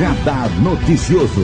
Radar Noticioso.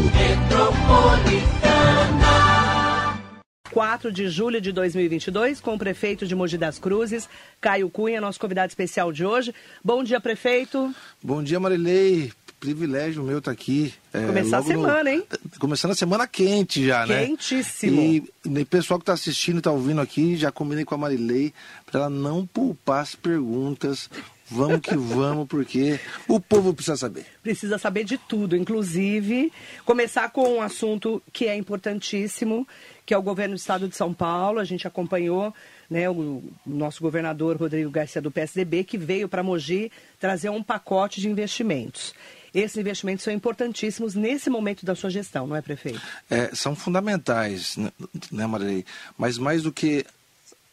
4 de julho de 2022, com o prefeito de Mogi das Cruzes, Caio Cunha, nosso convidado especial de hoje. Bom dia, prefeito. Bom dia, Marilei. Privilégio meu estar tá aqui. É, Começar a semana, no... hein? Começando a semana quente já, né? Quentíssimo. E, e o pessoal que está assistindo e está ouvindo aqui, já combinei com a Marilei para ela não poupar as perguntas. Vamos que vamos, porque o povo precisa saber. Precisa saber de tudo, inclusive começar com um assunto que é importantíssimo, que é o governo do estado de São Paulo. A gente acompanhou né, o nosso governador Rodrigo Garcia do PSDB, que veio para Mogi trazer um pacote de investimentos. Esses investimentos são importantíssimos nesse momento da sua gestão, não é, prefeito? É, são fundamentais, né, né Marilei? Mas mais do que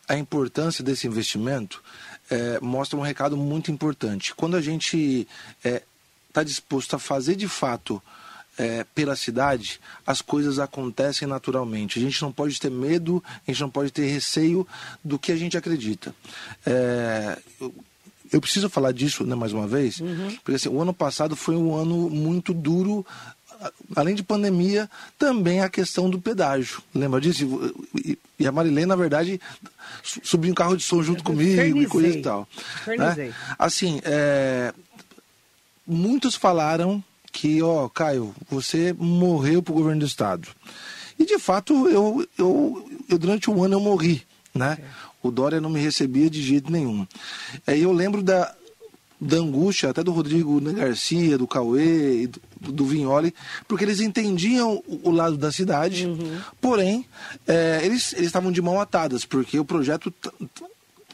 a importância desse investimento, é, mostra um recado muito importante. Quando a gente está é, tá disposto a fazer de fato é, pela cidade, as coisas acontecem naturalmente. A gente não pode ter medo, a gente não pode ter receio do que a gente acredita. É, eu, eu, preciso falar disso né, mais uma vez, uhum. porque assim, o ano passado foi um ano muito duro além de pandemia, também a questão do pedágio. Lembra disso? E a Marilene, na verdade, subiu um carro de som junto comigo Fernizei. e coisa e tal. Né? Assim, é... muitos falaram que, ó, Caio, você morreu pro governo do estado. E de fato, eu, eu, eu durante um ano eu morri, né? O Dória não me recebia de jeito nenhum. Aí eu lembro da, da angústia até do Rodrigo Garcia, do Cauê, do, do Vignoli, porque eles entendiam o, o lado da cidade, uhum. porém, é, eles estavam de mão atadas, porque o projeto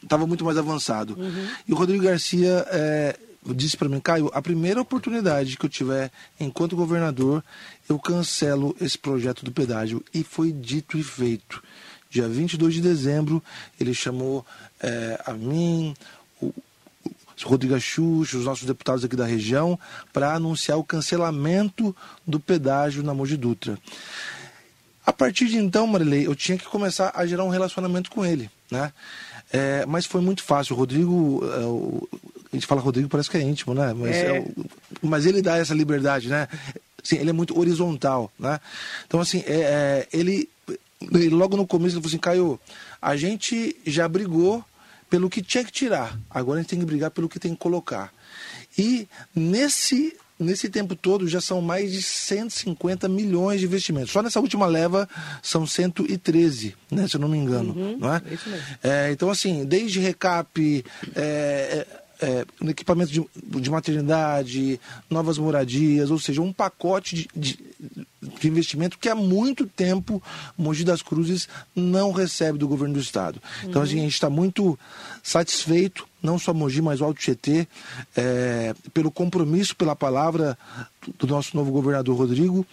estava muito mais avançado. Uhum. E o Rodrigo Garcia é, disse para mim, Caio, a primeira oportunidade que eu tiver enquanto governador, eu cancelo esse projeto do pedágio. E foi dito e feito. Dia 22 de dezembro, ele chamou é, a mim, Rodrigo Xuxa, os nossos deputados aqui da região, para anunciar o cancelamento do pedágio na Mogi Dutra. A partir de então, Marilei, eu tinha que começar a gerar um relacionamento com ele, né? É, mas foi muito fácil. O Rodrigo, é, a gente fala Rodrigo, parece que é íntimo, né? Mas, é. É, mas ele dá essa liberdade, né? Assim, ele é muito horizontal, né? Então, assim, é, é, ele, logo no começo ele falou assim, Caio, a gente já brigou pelo que tinha que tirar. Agora a gente tem que brigar pelo que tem que colocar. E nesse nesse tempo todo já são mais de 150 milhões de investimentos. Só nessa última leva são 113, né, se eu não me engano. Uhum, não é? É, então, assim, desde recap, é, é equipamento de, de, maternidade, novas moradias, ou seja, um pacote de, de, de, investimento que há muito tempo Mogi das Cruzes não recebe do governo do estado. Então, assim, a gente está muito satisfeito, não só Mogi, mas o Alto Tietê, é, pelo compromisso, pela palavra do nosso novo governador Rodrigo,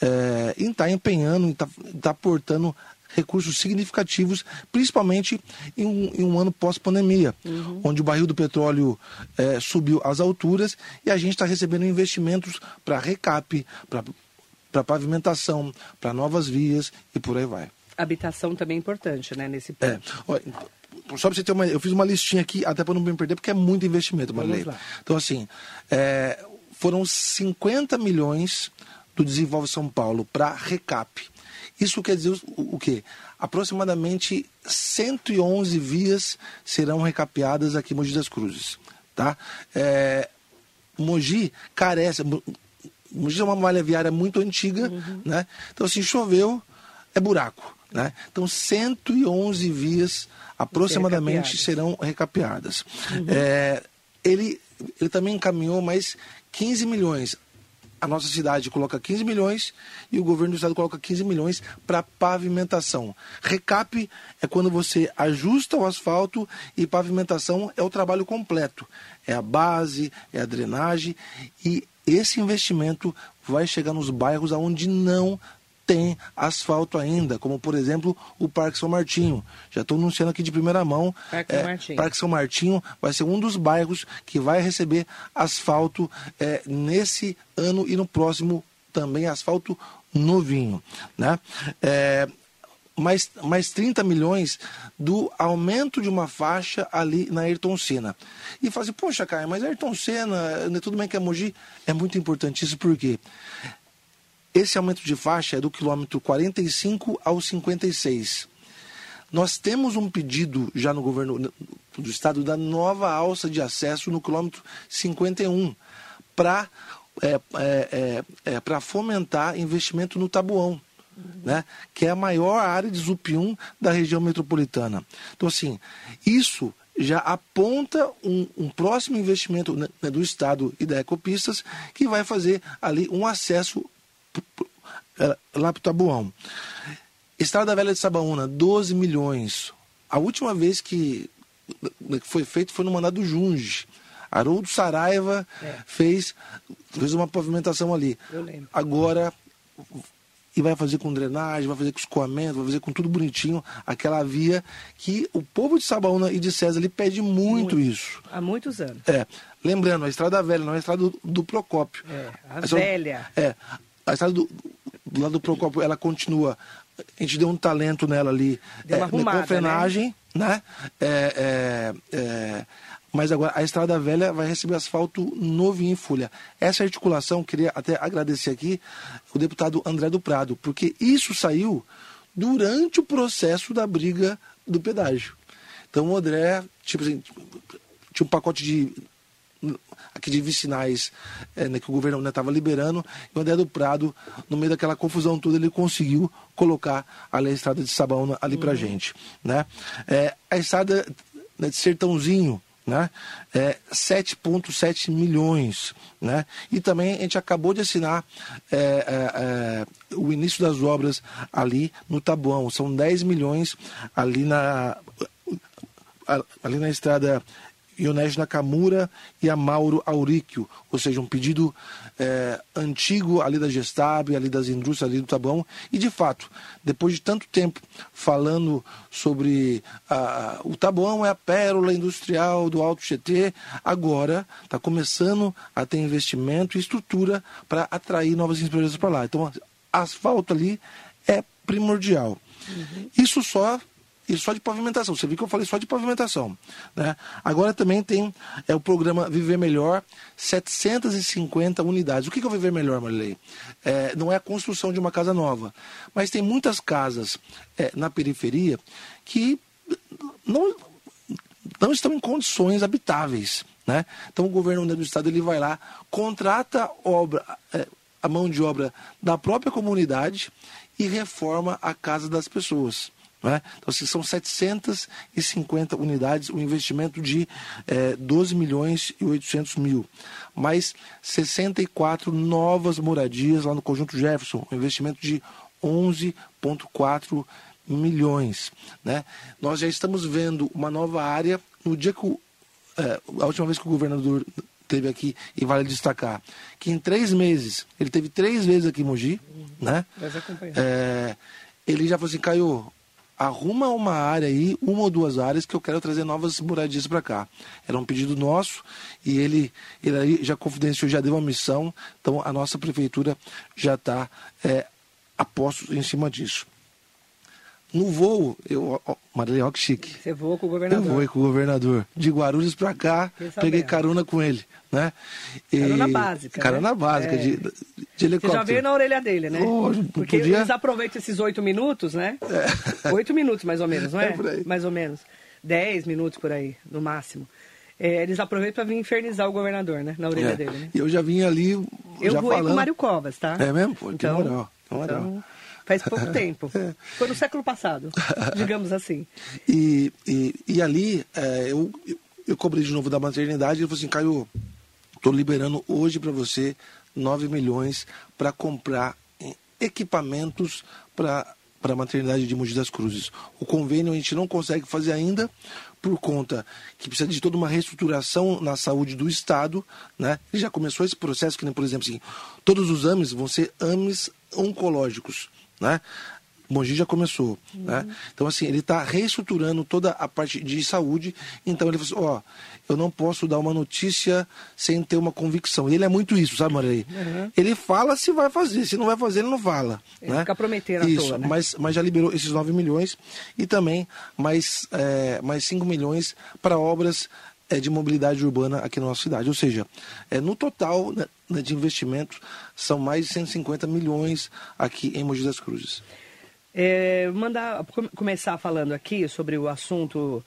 é, em estar tá empenhando, em estar tá, tá aportando recursos significativos, principalmente em um, em um ano pós-pandemia, uhum. onde o barril do petróleo é, subiu às alturas e a gente está recebendo investimentos para recap, para pavimentação, para novas vias e por aí vai. Habitação também é importante, né, nesse ponto. É. só para você ter uma. Eu fiz uma listinha aqui, até para não me perder, porque é muito investimento, Marilei. Então, assim, é, foram 50 milhões do Desenvolve São Paulo para recap. Isso quer dizer o, o quê? Aproximadamente 111 vias serão recapeadas aqui em Mogi das Cruzes. Tá? É, Mogi carece. Mogi é uma malha viária muito antiga, uhum. né? Então, se choveu, é buraco. Né? Então, 111 vias aproximadamente serão recapeadas. Uhum. É, ele, ele também encaminhou mais 15 milhões a nossa cidade coloca 15 milhões e o governo do estado coloca 15 milhões para pavimentação. Recap é quando você ajusta o asfalto e pavimentação é o trabalho completo. É a base, é a drenagem e esse investimento vai chegar nos bairros onde não tem asfalto ainda, como por exemplo o Parque São Martinho. Já estou anunciando aqui de primeira mão. Parque São, é, Martinho. Parque São Martinho vai ser um dos bairros que vai receber asfalto é, nesse ano e no próximo também asfalto novinho. Né? É, mais, mais 30 milhões do aumento de uma faixa ali na Ayrton Senna. E fala assim, poxa, Caio, mas Ayrton Senna, né, tudo bem que é Mogi, é muito importante isso, por quê? Esse aumento de faixa é do quilômetro 45 ao 56. Nós temos um pedido já no governo do estado da nova alça de acesso no quilômetro 51 para é, é, é, é para fomentar investimento no Tabuão né, que é a maior área de Zupium da região metropolitana. Então, assim, isso já aponta um, um próximo investimento né, do Estado e da Ecopistas que vai fazer ali um acesso é, lá para o Tabuão. Estrada Velha de Sabaúna, 12 milhões. A última vez que foi feito foi no mandado Junge. Haroldo Saraiva é. fez, fez uma pavimentação ali. Agora e vai fazer com drenagem, vai fazer com escoamento, vai fazer com tudo bonitinho, aquela via que o povo de Sabaúna e de César ele pede muito, muito, isso. Há muitos anos. É. Lembrando, a estrada velha, não é a estrada do, do Procópio. É, a, a velha. é. A estrada do, do lado do Procópio, ela continua. A gente deu um talento nela ali. Deu uma é, arrumada, com frenagem, né? né? É, é, é mas agora a Estrada Velha vai receber asfalto novinho em folha. Essa articulação, queria até agradecer aqui o deputado André do Prado, porque isso saiu durante o processo da briga do pedágio. Então o André, tipo assim, tinha um pacote de aqui de vicinais é, né, que o governo estava liberando, e o André do Prado, no meio daquela confusão toda, ele conseguiu colocar ali a estrada de Sabaúna ali para uhum. gente. Né? É, a estrada né, de Sertãozinho, né? É 7,7 milhões. Né? E também a gente acabou de assinar é, é, o início das obras ali no Tabuão. São 10 milhões ali na, ali na estrada Iones Nakamura e a Mauro Auríquio, ou seja, um pedido é, antigo ali da Gestab, ali das indústrias ali do Tabuão, e de fato, depois de tanto tempo falando sobre a, o Tabuão é a pérola industrial do Alto GT, agora está começando a ter investimento e estrutura para atrair novas empresas para lá. Então, asfalto ali é primordial. Uhum. Isso só e só de pavimentação. Você viu que eu falei só de pavimentação. Né? Agora também tem é, o programa Viver Melhor, 750 unidades. O que, é o Viver Melhor, Marilei? É, não é a construção de uma casa nova, mas tem muitas casas é, na periferia que não, não estão em condições habitáveis. Né? Então o governo do estado ele vai lá, contrata obra, é, a mão de obra da própria comunidade e reforma a casa das pessoas. Né? Então, assim, são 750 unidades, um investimento de é, 12 milhões e 800 mil. Mais 64 novas moradias lá no Conjunto Jefferson, um investimento de 11,4 milhões. Né? Nós já estamos vendo uma nova área no dia que o, é, a última vez que o governador teve aqui e vale destacar que em três meses ele teve três vezes aqui em Mogi, né? É, ele já falou assim, Caio, arruma uma área aí, uma ou duas áreas que eu quero trazer novas moradias para cá. Era um pedido nosso e ele, ele aí já confidenciou, já deu uma missão, então a nossa prefeitura já está é, a em cima disso. No voo, eu, ó, Marília, ó que chique. Você voou com o governador? Eu voei com o governador. De Guarulhos para cá, peguei carona com ele. Né? E... Carona básica. Carona né? básica, é. de, de helicóptero. Você já veio na orelha dele, né? Oh, Porque podia... eles aproveitam esses oito minutos, né? É. Oito é. minutos, mais ou menos, não é? é mais ou menos. Dez minutos por aí, no máximo. É, eles aproveitam para vir infernizar o governador, né? Na orelha é. dele. Né? Eu já vim ali. Eu já voei falando... com o Mário Covas, tá? É mesmo? Pô, então, que moral. Que moral. Então, Faz pouco tempo. Foi no século passado, digamos assim. E, e, e ali, é, eu, eu cobri de novo da maternidade e falou assim, Caio, estou liberando hoje para você 9 milhões para comprar equipamentos para para a maternidade de Mogi das Cruzes. O convênio a gente não consegue fazer ainda por conta que precisa de toda uma reestruturação na saúde do Estado, né? Ele já começou esse processo que por exemplo, assim, todos os AMES vão ser AMES oncológicos. Né? Mogi já começou, uhum. né? Então, assim, ele está reestruturando toda a parte de saúde. Então, ele falou assim, ó, eu não posso dar uma notícia sem ter uma convicção. E ele é muito isso, sabe, Maria? Uhum. Ele fala se vai fazer, se não vai fazer, ele não fala. Ele né? fica prometendo Isso, toa, né? mas, mas já liberou esses 9 milhões e também mais, é, mais 5 milhões para obras é, de mobilidade urbana aqui na nossa cidade. Ou seja, é, no total né, né de investimentos, são mais de 150 milhões aqui em Mogi das Cruzes. É, mandar começar falando aqui sobre o assunto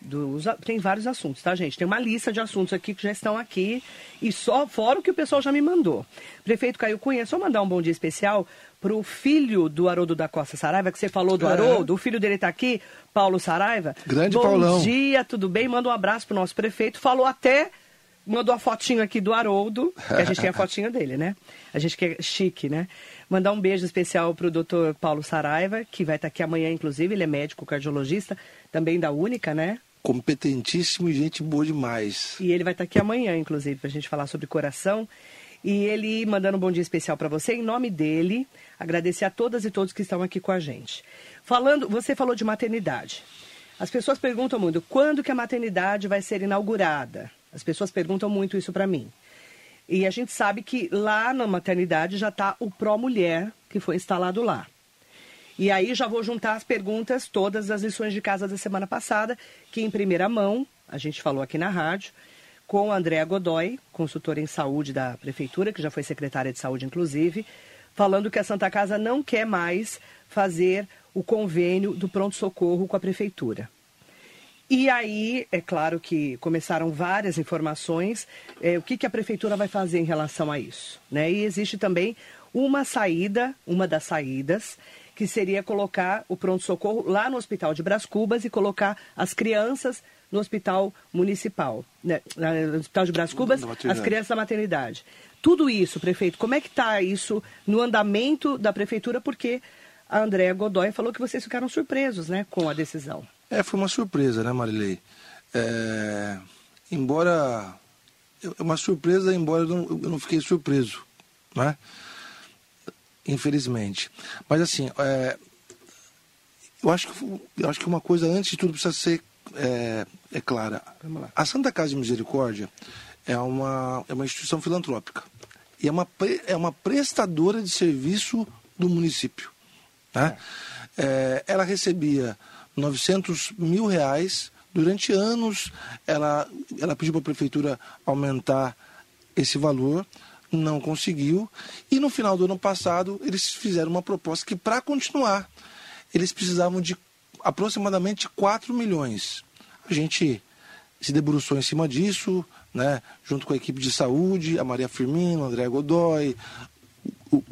dos, tem vários assuntos, tá, gente? Tem uma lista de assuntos aqui que já estão aqui e só fora o que o pessoal já me mandou. Prefeito Caio Cunha, só mandar um bom dia especial para o filho do Haroldo da Costa Saraiva, que você falou do é. Haroldo, o filho dele está aqui, Paulo Saraiva. Grande bom Paulão. Bom dia, tudo bem? Manda um abraço para o nosso prefeito. Falou até, mandou a fotinho aqui do Haroldo, que a gente tem a fotinha dele, né? A gente que é chique, né? Mandar um beijo especial para o doutor Paulo Saraiva, que vai estar tá aqui amanhã, inclusive, ele é médico cardiologista, também da Única, né? Competentíssimo e gente boa demais. E ele vai estar aqui amanhã, inclusive, para a gente falar sobre coração. E ele mandando um bom dia especial para você, em nome dele, agradecer a todas e todos que estão aqui com a gente. Falando, você falou de maternidade. As pessoas perguntam muito, quando que a maternidade vai ser inaugurada? As pessoas perguntam muito isso para mim. E a gente sabe que lá na maternidade já está o Pró Mulher, que foi instalado lá. E aí já vou juntar as perguntas, todas as lições de casa da semana passada, que em primeira mão, a gente falou aqui na rádio, com a Andréa Godoy, consultora em saúde da Prefeitura, que já foi secretária de saúde, inclusive, falando que a Santa Casa não quer mais fazer o convênio do pronto-socorro com a Prefeitura. E aí, é claro que começaram várias informações. É, o que, que a Prefeitura vai fazer em relação a isso? Né? E existe também uma saída, uma das saídas, que seria colocar o pronto-socorro lá no Hospital de Bras Cubas e colocar as crianças no Hospital Municipal, né? no Hospital de Bras Cubas, as crianças da maternidade. Tudo isso, prefeito, como é que está isso no andamento da Prefeitura? Porque a Andréa Godoy falou que vocês ficaram surpresos né, com a decisão. É, foi uma surpresa, né, Marilei? É... Embora... É uma surpresa, embora eu não, eu não fiquei surpreso, né? Infelizmente. Mas assim, é, eu, acho que, eu acho que uma coisa antes de tudo precisa ser é, é clara. A Santa Casa de Misericórdia é uma, é uma instituição filantrópica e é uma, é uma prestadora de serviço do município. Né? É, ela recebia 900 mil reais. Durante anos, ela, ela pediu para a prefeitura aumentar esse valor não conseguiu. E no final do ano passado, eles fizeram uma proposta que, para continuar, eles precisavam de aproximadamente 4 milhões. A gente se debruçou em cima disso, né, junto com a equipe de saúde, a Maria Firmino, o André Godoy, o,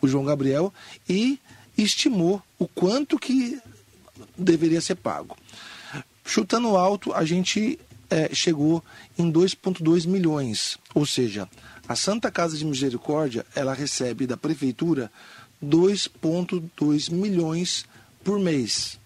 o João Gabriel, e estimou o quanto que deveria ser pago. Chutando alto, a gente é, chegou em 2,2 milhões, ou seja, a Santa Casa de Misericórdia, ela recebe da prefeitura 2,2 milhões por mês.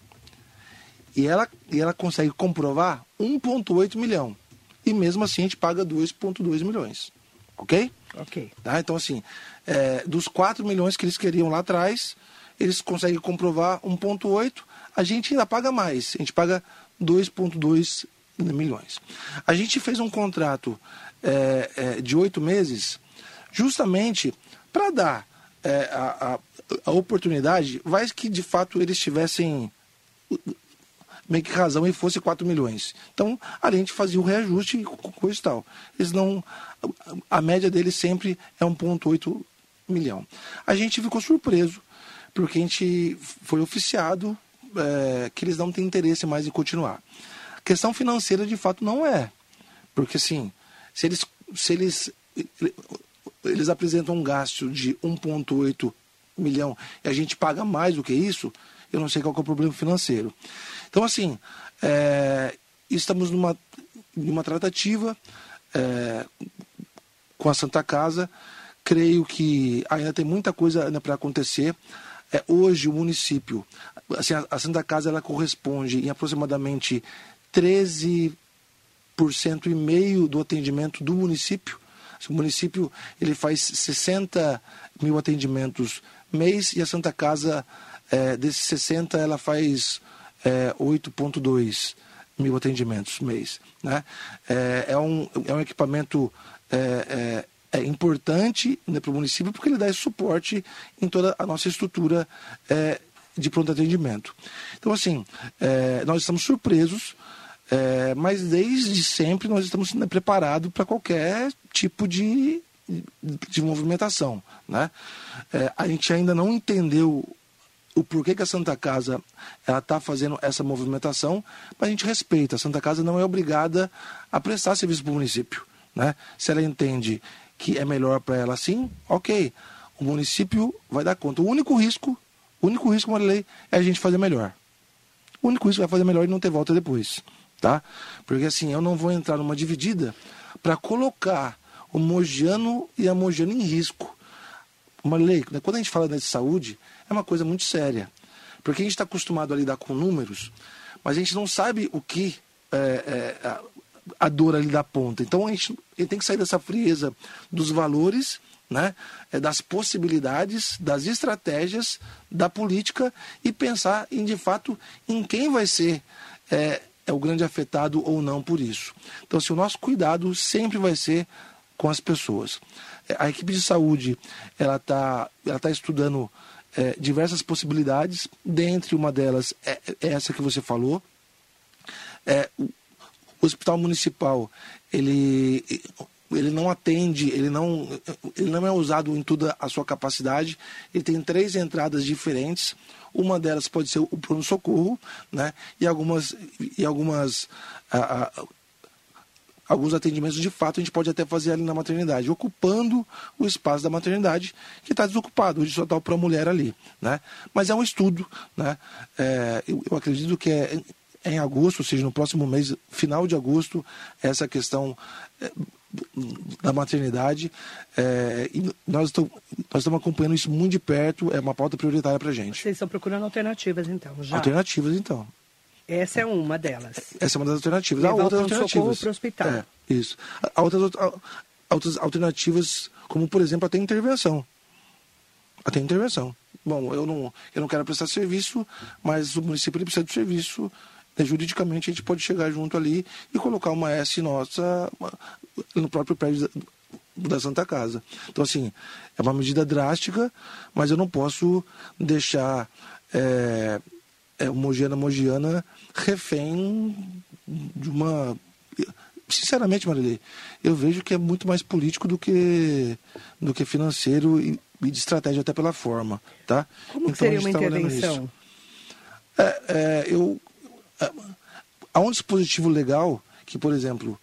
E ela, e ela consegue comprovar 1,8 milhão. E mesmo assim a gente paga 2,2 milhões. Ok? Ok. Tá? Então, assim, é, dos 4 milhões que eles queriam lá atrás, eles conseguem comprovar 1,8, a gente ainda paga mais. A gente paga 2,2 milhões. A gente fez um contrato é, é, de oito meses, justamente para dar é, a, a, oportunidade, vai que de fato eles tivessem meio que razão e fosse 4 milhões. Então, a gente fazia o reajuste e coisa e tal. Eles não. A média deles sempre é 1,8 milhão. A gente ficou surpreso, porque a gente foi oficiado é, que eles não têm interesse mais em continuar. Questão financeira, de fato, não é. Porque, assim, se eles, se eles, eles apresentam um gasto de 1,8 milhão e a gente paga mais do que isso, eu não sei qual é o problema financeiro. Então, assim, é, estamos numa, numa tratativa é, com a Santa Casa. Creio que ainda tem muita coisa para acontecer. É, hoje, o município, assim, a, a Santa Casa ela corresponde em aproximadamente 13 cento e meio do atendimento do município. O município ele faz 60 mil atendimentos mês e a Santa Casa é, desses 60 ela faz é, 8,2 mil atendimentos mês. Né? É, é, um, é um equipamento é, é, é importante né, para o município porque ele dá esse suporte em toda a nossa estrutura é, de pronto atendimento. Então, assim, é, nós estamos surpresos, é, mas desde sempre nós estamos né, preparados para qualquer tipo de, de movimentação. Né? É, a gente ainda não entendeu o porquê que a Santa Casa ela está fazendo essa movimentação, mas a gente respeita. A Santa Casa não é obrigada a prestar serviço para o município. Né? Se ela entende que é melhor para ela assim, ok. O município vai dar conta. O único risco, o único risco, Marilei, é a gente fazer melhor. O único risco é fazer melhor e não ter volta depois. Tá? Porque assim, eu não vou entrar numa dividida para colocar o Mogiano e a Mogiana em risco. Marilei, quando a gente fala de saúde, é uma coisa muito séria. Porque a gente está acostumado a lidar com números, mas a gente não sabe o que é, é, a, a dor ali da ponta. Então a gente, a gente tem que sair dessa frieza dos valores, né, é, das possibilidades, das estratégias, da política e pensar em, de fato, em quem vai ser é, é o grande afetado ou não por isso. Então, se assim, o nosso cuidado sempre vai ser com as pessoas. É, a equipe de saúde ela está ela tá estudando é, diversas possibilidades, dentre uma delas é, é essa que você falou. É, o hospital municipal, ele, ele não atende, ele não, ele não é usado em toda a sua capacidade, ele tem três entradas diferentes, uma delas pode ser o pronto-socorro, né? e algumas, e algumas a, a, alguns atendimentos de fato a gente pode até fazer ali na maternidade, ocupando o espaço da maternidade que está desocupado, hoje só está para a mulher ali. Né? Mas é um estudo, né? É, eu, eu, acredito que é, é em agosto, ou seja, no próximo mês, final de agosto, essa questão é, da maternidade. É, nós, estamos, nós estamos acompanhando isso muito de perto, é uma pauta prioritária para a gente. Vocês estão procurando alternativas, então, já? Alternativas, então. Essa é uma delas. Essa é uma das alternativas. Levar Há outras alternativas. para o hospital. É, isso. Há outras, outras alternativas, como por exemplo, até intervenção. Até intervenção. Bom, eu não, eu não quero prestar serviço, mas o município precisa de serviço. Né, juridicamente a gente pode chegar junto ali e colocar uma S nossa no próprio prédio da, Santa Casa. Então, assim, é uma medida drástica, mas eu não posso deixar é, é, Mogiana Mogiana refém de uma. Sinceramente, Marilei, eu vejo que é muito mais político do que, do que financeiro e, e de estratégia até pela forma, tá? Como então, seria uma tá intervenção? É, é, eu, há um dispositivo legal que, por exemplo,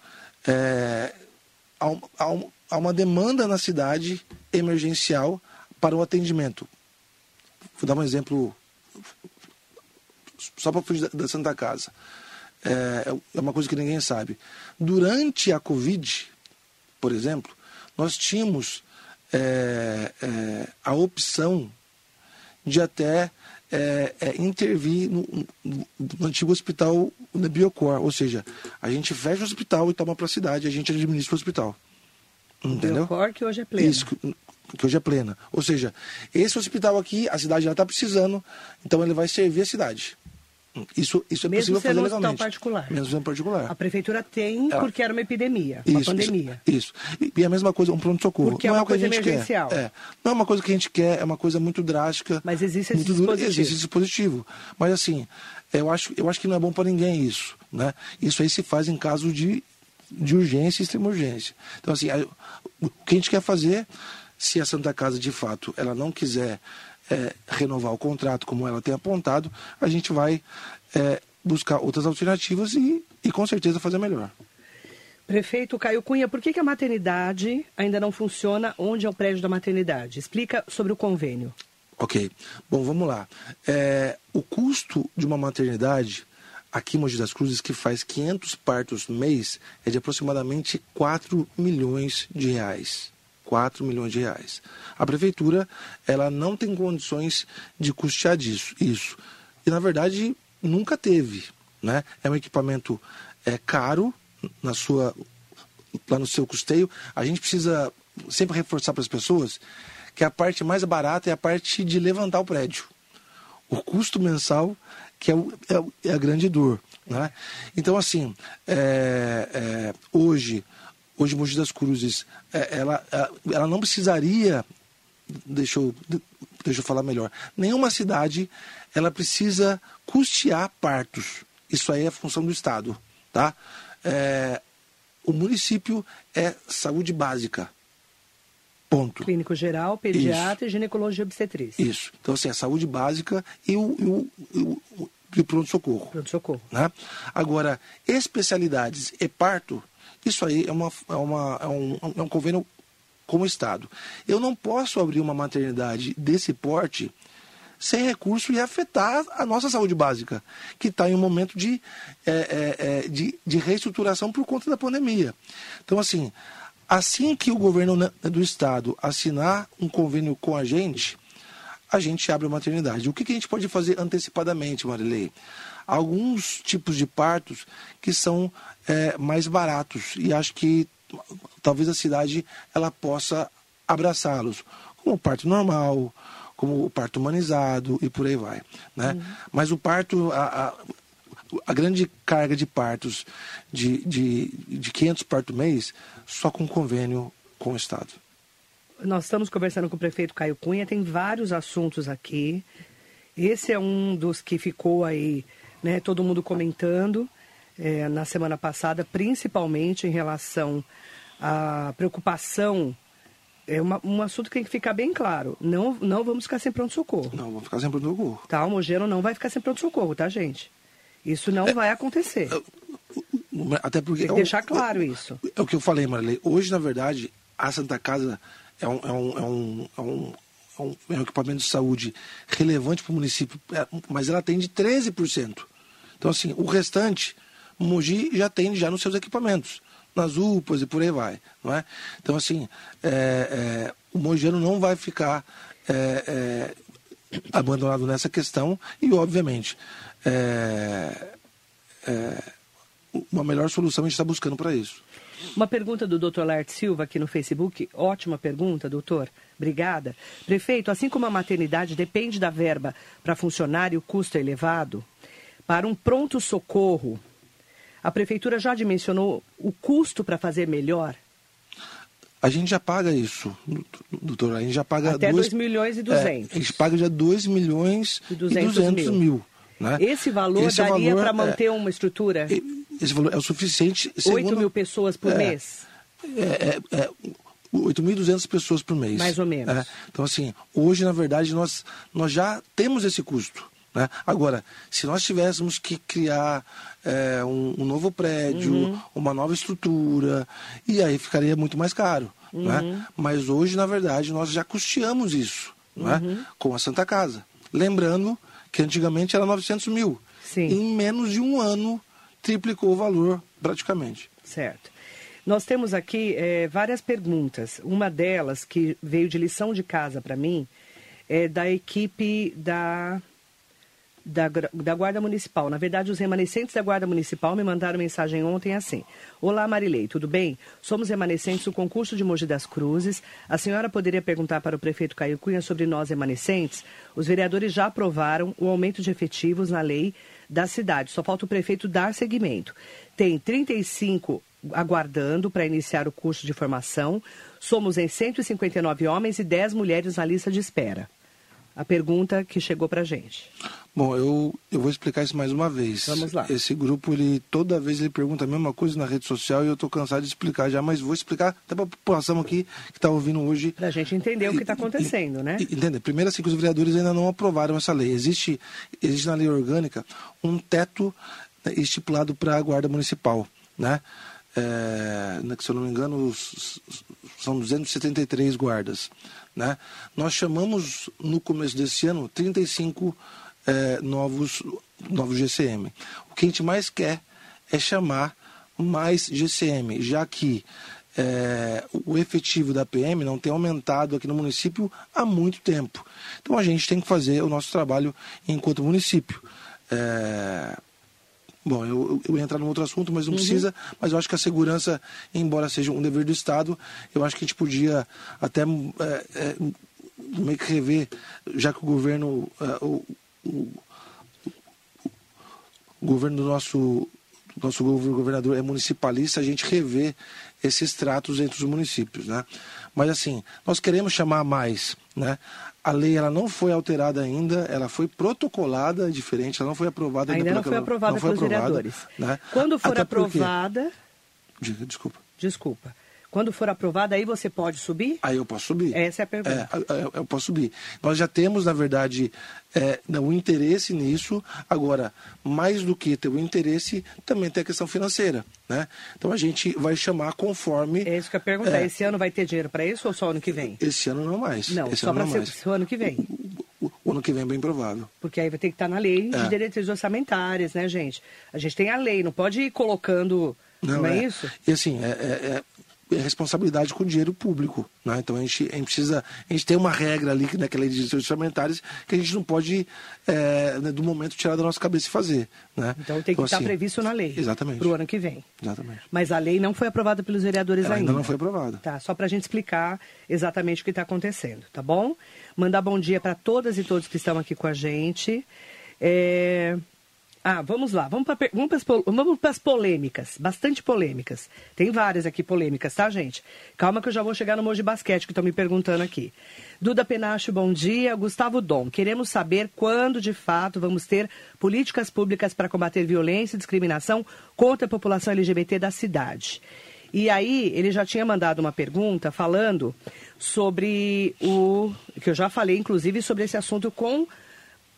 é, há, há, há uma demanda na cidade emergencial para o atendimento. Vou dar um exemplo só para fugir da, Santa Casa. É, é uma coisa que ninguém sabe. Durante a Covid, por exemplo, nós tínhamos é, é, a opção de até é, é, intervir no, no, antigo hospital da Biocor, ou seja, a gente fecha o hospital e toma para a cidade, a gente administra o hospital. Entendeu? Biocor que hoje é plena. Isso, que hoje é plena. Ou seja, esse hospital aqui, a cidade já está precisando, então ele vai servir a cidade. Isso, isso é Mesmo possível fazer legalmente. particular. Mesmo sendo particular. A prefeitura tem é. porque era uma epidemia, uma isso, pandemia. Isso. isso. E a mesma coisa, um pronto-socorro. Porque é não é uma é coisa emergencial. É. Não é uma coisa que a gente quer, é uma coisa muito drástica. Mas existe esse dispositivo. Dura, existe esse dispositivo. Mas assim, eu acho, eu acho que não é bom para ninguém isso. Né? Isso aí se faz em caso de, de urgência e extrema urgência. Então assim, o que a gente quer fazer, se a Santa Casa de fato ela não quiser é, renovar o contrato como ela tem apontado, a gente vai é, buscar outras alternativas e, e com certeza fazer melhor. Prefeito Caio Cunha, por que, que a maternidade ainda não funciona onde é o prédio da maternidade? Explica sobre o convênio. Ok. Bom, vamos lá. É, o custo de uma maternidade aqui em Mogi das Cruzes, que faz 500 partos mês, é de aproximadamente 4 milhões de reais. 4 milhões de reais. A prefeitura, ela não tem condições de custear disso, isso. E, na verdade, nunca teve. Né? É um equipamento é, caro na sua, lá no seu custeio. A gente precisa sempre reforçar para as pessoas que a parte mais barata é a parte de levantar o prédio. o custo mensal que é, o, é, é a grande dor. Né? Então, assim, é, é, hoje, hoje Mogi das Cruzes, é, ela, ela não precisaria, deixa eu, deixa eu falar melhor, nenhuma cidade ela precisa custear partos. Isso aí é função do Estado. Tá? É, o município é saúde básica. Ponto. Clínico geral, pediatra Isso. e ginecologia obstetrícia. Isso. Então, assim, a saúde básica e o, e o, o, o pronto-socorro. Pronto-socorro. Né? Agora, especialidades e parto, isso aí é, uma, é, uma, é, um, é um convênio com o Estado. Eu não posso abrir uma maternidade desse porte sem recurso e afetar a nossa saúde básica, que está em um momento de, é, é, é, de, de reestruturação por conta da pandemia. Então, assim, assim que o governo do estado assinar um convênio com a gente, a gente abre a maternidade. O que, que a gente pode fazer antecipadamente, Marilei? Alguns tipos de partos que são é, mais baratos e acho que talvez a cidade ela possa abraçá-los, como o parto normal, como o parto humanizado e por aí vai. Né? Uhum. Mas o parto, a, a, a, grande carga de partos de, de, de 500 partos mês, só com convênio com o Estado. Nós estamos conversando com o prefeito Caio Cunha, tem vários assuntos aqui. Esse é um dos que ficou aí, né, todo mundo comentando é, na semana passada, principalmente em relação à preocupação é uma, um assunto que tem que ficar bem claro. Não, não vamos ficar sem pronto-socorro. Não, vamos ficar sem pronto-socorro. Tá, o Mogeno não vai ficar sem pronto-socorro, tá, gente? Isso não é, vai acontecer. É, até porque. Tem que é deixar claro isso. É o que eu falei, Marilei. Hoje, na verdade, a Santa Casa é um, é um, é um, é um, é um, é um equipamento de saúde relevante para o município, mas ela atende 13%. Então, assim, o restante, o Mogi já atende já nos seus equipamentos nas UPAs e por aí vai. Não é? Então, assim, é, é, o Mogiano não vai ficar é, é abandonado nessa questão e, obviamente, é, é, uma melhor solução a gente está buscando para isso. Uma pergunta do Dr. Lart Silva aqui no Facebook. Ótima pergunta, doutor. Obrigada. Prefeito, assim como a maternidade depende da verba para funcionar e o custo é elevado, para um pronto-socorro a prefeitura já dimensionou o custo para fazer melhor? A gente já paga isso, doutor. A gente já paga... Até 2 milhões e 200. É, a gente paga já 2 milhões e 200, e 200 mil. mil né? Esse valor esse daria para manter é, uma estrutura? Esse valor é o suficiente... 8 mil pessoas por é, mês? É, é, é 8.200 pessoas por mês. Mais ou menos. É. Então, assim, hoje, na verdade, nós, nós já temos esse custo. Né? Agora, se nós tivéssemos que criar é, um, um, novo prédio, uhum. uma nova estrutura, e aí ficaria muito mais caro. Né? Uhum. Né? Mas hoje, na verdade, nós já custeamos isso né? uhum. com a Santa Casa. Lembrando que antigamente era 900 mil. Sim. Em menos de um ano, triplicou o valor praticamente. Certo. Nós temos aqui é, várias perguntas. Uma delas, que veio de lição de casa para mim, é da equipe da da, da Guarda Municipal. Na verdade, os remanescentes da Guarda Municipal me mandaram mensagem ontem assim. Olá, Marilei, tudo bem? Somos remanescentes do concurso de Mogi das Cruzes. A senhora poderia perguntar para o prefeito Caio Cunha sobre nós remanescentes? Os vereadores já aprovaram o aumento de efetivos na lei da cidade. Só falta o prefeito dar seguimento. Tem 35 aguardando para iniciar o curso de formação. Somos em 159 homens e 10 mulheres na lista de espera. A pergunta que chegou para a gente. Bom, eu, eu vou explicar isso mais uma vez. Vamos lá. Esse grupo, ele toda vez ele pergunta a mesma coisa na rede social e eu estou cansado de explicar já, mas vou explicar até para a população aqui que está ouvindo hoje. Para a gente entender o que está acontecendo, e, né? Entender. Primeiro, assim, que os vereadores ainda não aprovaram essa lei. Existe, existe na lei orgânica um teto né, estipulado para a Guarda Municipal, né? É, né, se eu não me engano, são 273 guardas. Né? Nós chamamos no começo desse ano 35 é, novos, novos GCM. O que a gente mais quer é chamar mais GCM, já que é, o efetivo da PM não tem aumentado aqui no município há muito tempo. Então a gente tem que fazer o nosso trabalho enquanto município. É, bom, eu, eu ia entrar num outro assunto, mas não uhum. precisa. Mas eu acho que a segurança, embora seja um dever do Estado, eu acho que a gente podia até é, é, meio que rever, já que o governo, é, o, o, o governo do nosso, nosso governador é municipalista, a gente revê esses tratos entre os municípios, né? Mas assim, nós queremos chamar mais, né? A lei ela não foi alterada ainda, ela foi protocolada diferente, ela não foi aprovada ainda. Ainda não foi aprovada não foi pelos aprovada, vereadores. Né? Quando for Até aprovada. Porque... Desculpa. Desculpa. Quando for aprovada, aí você pode subir? Aí eu posso subir. Essa é a pergunta. É, eu posso subir. Nós já temos, na verdade, é, o interesse nisso. Agora, mais do que ter o interesse, também tem a questão financeira. Né? Então a gente vai chamar conforme. É isso que eu pergunto. É, esse ano vai ter dinheiro para isso ou só ano que vem? Esse ano não mais. Não, esse só para o ano que vem. O, o, o, ano que vem é bem provável. Porque aí vai ter que estar na lei de é. diretrizes orçamentárias, né, gente? A gente tem a lei, não pode ir colocando. Não, não é, é, isso? E assim, é, é, é responsabilidade com dinheiro público. Né? Então a gente, a gente precisa. A gente tem uma regra ali naquela lei de direitos orçamentários que a gente não pode, é, né, do momento, tirar da nossa cabeça e fazer. Né? Então tem que então, estar assim, previsto na lei. Exatamente. Para o ano que vem. Exatamente. Mas a lei não foi aprovada pelos vereadores Ela ainda. Ainda não foi aprovada. Tá, só para a gente explicar exatamente o que está acontecendo, tá bom? Mandar bom dia para todas e todos que estão aqui com a gente. É... Ah, vamos lá, vamos para vamos as polêmicas, bastante polêmicas. Tem várias aqui polêmicas, tá, gente? Calma que eu já vou chegar no Moji Basquete, que estão me perguntando aqui. Duda Penacho, bom dia. Gustavo Dom, queremos saber quando, de fato, vamos ter políticas públicas para combater violência e discriminação contra a população LGBT da cidade. E aí, ele já tinha mandado uma pergunta falando sobre o. que eu já falei, inclusive, sobre esse assunto com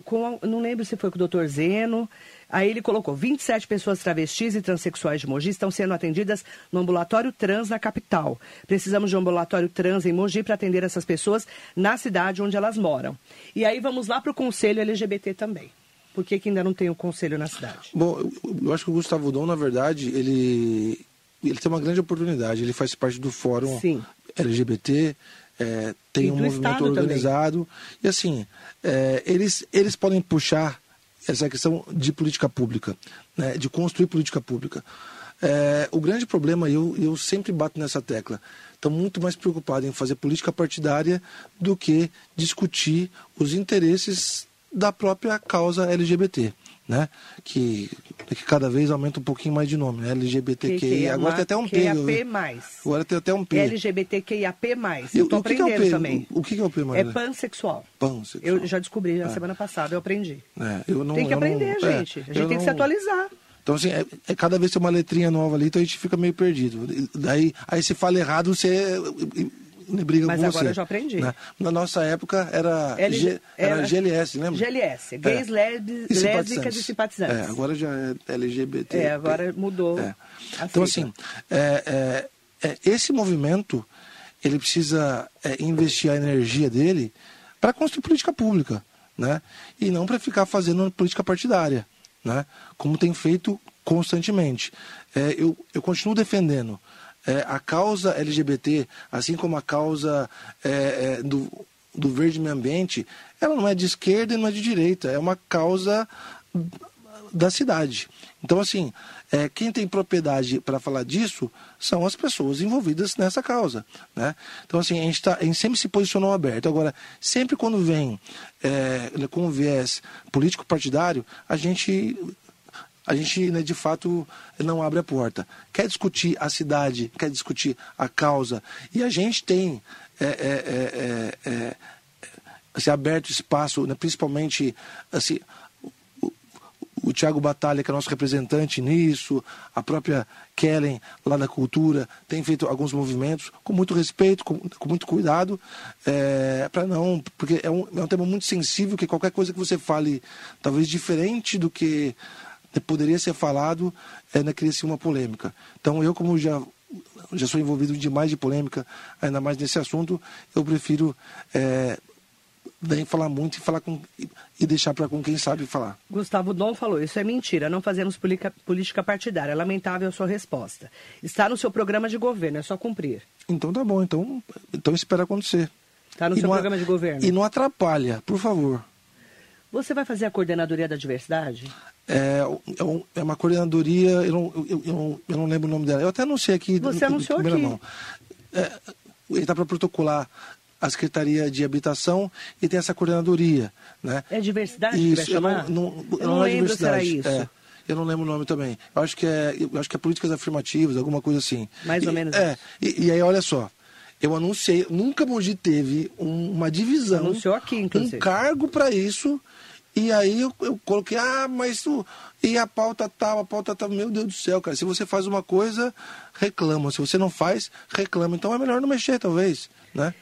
com, não lembro se foi com o doutor Zeno. Aí ele colocou: 27 pessoas travestis e transexuais de Mogi estão sendo atendidas no ambulatório trans na capital. Precisamos de um ambulatório trans em Mogi para atender essas pessoas na cidade onde elas moram. E aí vamos lá para o conselho LGBT também. Por que, que ainda não tem o um conselho na cidade? Bom, eu acho que o Gustavo Dom, na verdade, ele, ele tem uma grande oportunidade. Ele faz parte do fórum Sim. LGBT, é, tem um movimento organizado. Também. E assim, é, eles, eles podem puxar essa questão de política pública, né, de construir política pública. É, o grande problema, e eu, eu sempre bato nessa tecla, estão muito mais preocupados em fazer política partidária do que discutir os interesses da própria causa LGBT né? Que, que cada vez aumenta um pouquinho mais de nome, né? LGBTQI. Agora tem até um P. Agora tem até um P. LGBTQIAP+. Eu tô aprendendo que é o P? também. O, o que é o P, mais? É pansexual. Pansexual. Eu já descobri na é. semana passada, eu aprendi. É, eu não, tem que aprender, não, é, gente. a gente tem não... que se atualizar. Então, assim, é, é, cada vez tem uma letrinha nova ali, então a gente fica meio perdido. Daí, aí se fala errado, você briga Mas com agora você. eu já aprendi. Né? Na nossa época era, L... G... era, era GLS, lembra? GLS, gays, é. lésbicas e simpatizantes. É, agora já é LGBT. É, agora mudou. É. Então, assim, é, é, é, esse movimento, ele precisa é, investir a energia dele para construir política pública, né? E não para ficar fazendo política partidária, né? Como tem feito constantemente. eu, eu continuo defendendo é, a causa LGBT, assim como a causa é, é, do, do verde meio ambiente, ela não é de esquerda e não é de direita, é uma causa da cidade. Então, assim, é, quem tem propriedade para falar disso são as pessoas envolvidas nessa causa. Né? Então, assim, a gente, tá, a gente sempre se posicionou aberto. Agora, sempre quando vem é, com viés político-partidário, a gente a gente, né, de fato, não abre a porta. Quer discutir a cidade, quer discutir a causa. E a gente tem é, é, é, é, é assim, aberto espaço, né, principalmente assim, o, o Tiago Batalha, que é nosso representante nisso, a própria Kellen, lá da Cultura, tem feito alguns movimentos com muito respeito, com, com muito cuidado, é, para não. Porque é um, é um tema muito sensível que qualquer coisa que você fale, talvez diferente do que poderia ser falado, ainda né, cria-se uma polêmica. Então, eu, como já, já sou envolvido demais de polêmica, ainda mais nesse assunto, eu prefiro é, nem falar muito e falar com e deixar para com quem sabe falar. Gustavo Dom falou: isso é mentira, não fazemos política, política partidária. É lamentável a sua resposta. Está no seu programa de governo, é só cumprir. Então tá bom, então, então espera acontecer. Está no e seu programa de governo. E não atrapalha, por favor. Você vai fazer a coordenadoria da diversidade? É, é, é uma coordenadoria, eu não, eu, eu, eu não lembro o nome dela. Eu até anunciei aqui. Você anunciou aqui. Mão. É, ele está para protocolar a Secretaria de Habitação e tem essa coordenadoria. Né? É diversidade isso, que vai chamar? Eu não, não, eu não, não é lembro se era isso. É, eu não lembro o nome também. Eu acho que é, eu acho que é políticas afirmativas, alguma coisa assim. Mais e, ou menos. É, e, e, aí olha só, eu anunciei, nunca Mogi teve um, uma divisão, Anunciou aqui, inclusive. um cargo para isso. E aí eu, eu, coloquei, ah, mas tu. E a pauta tal, a pauta tal. Meu Deus do céu, cara. Se você faz uma coisa, reclama. Se você não faz, reclama. Então é melhor não mexer, talvez, né?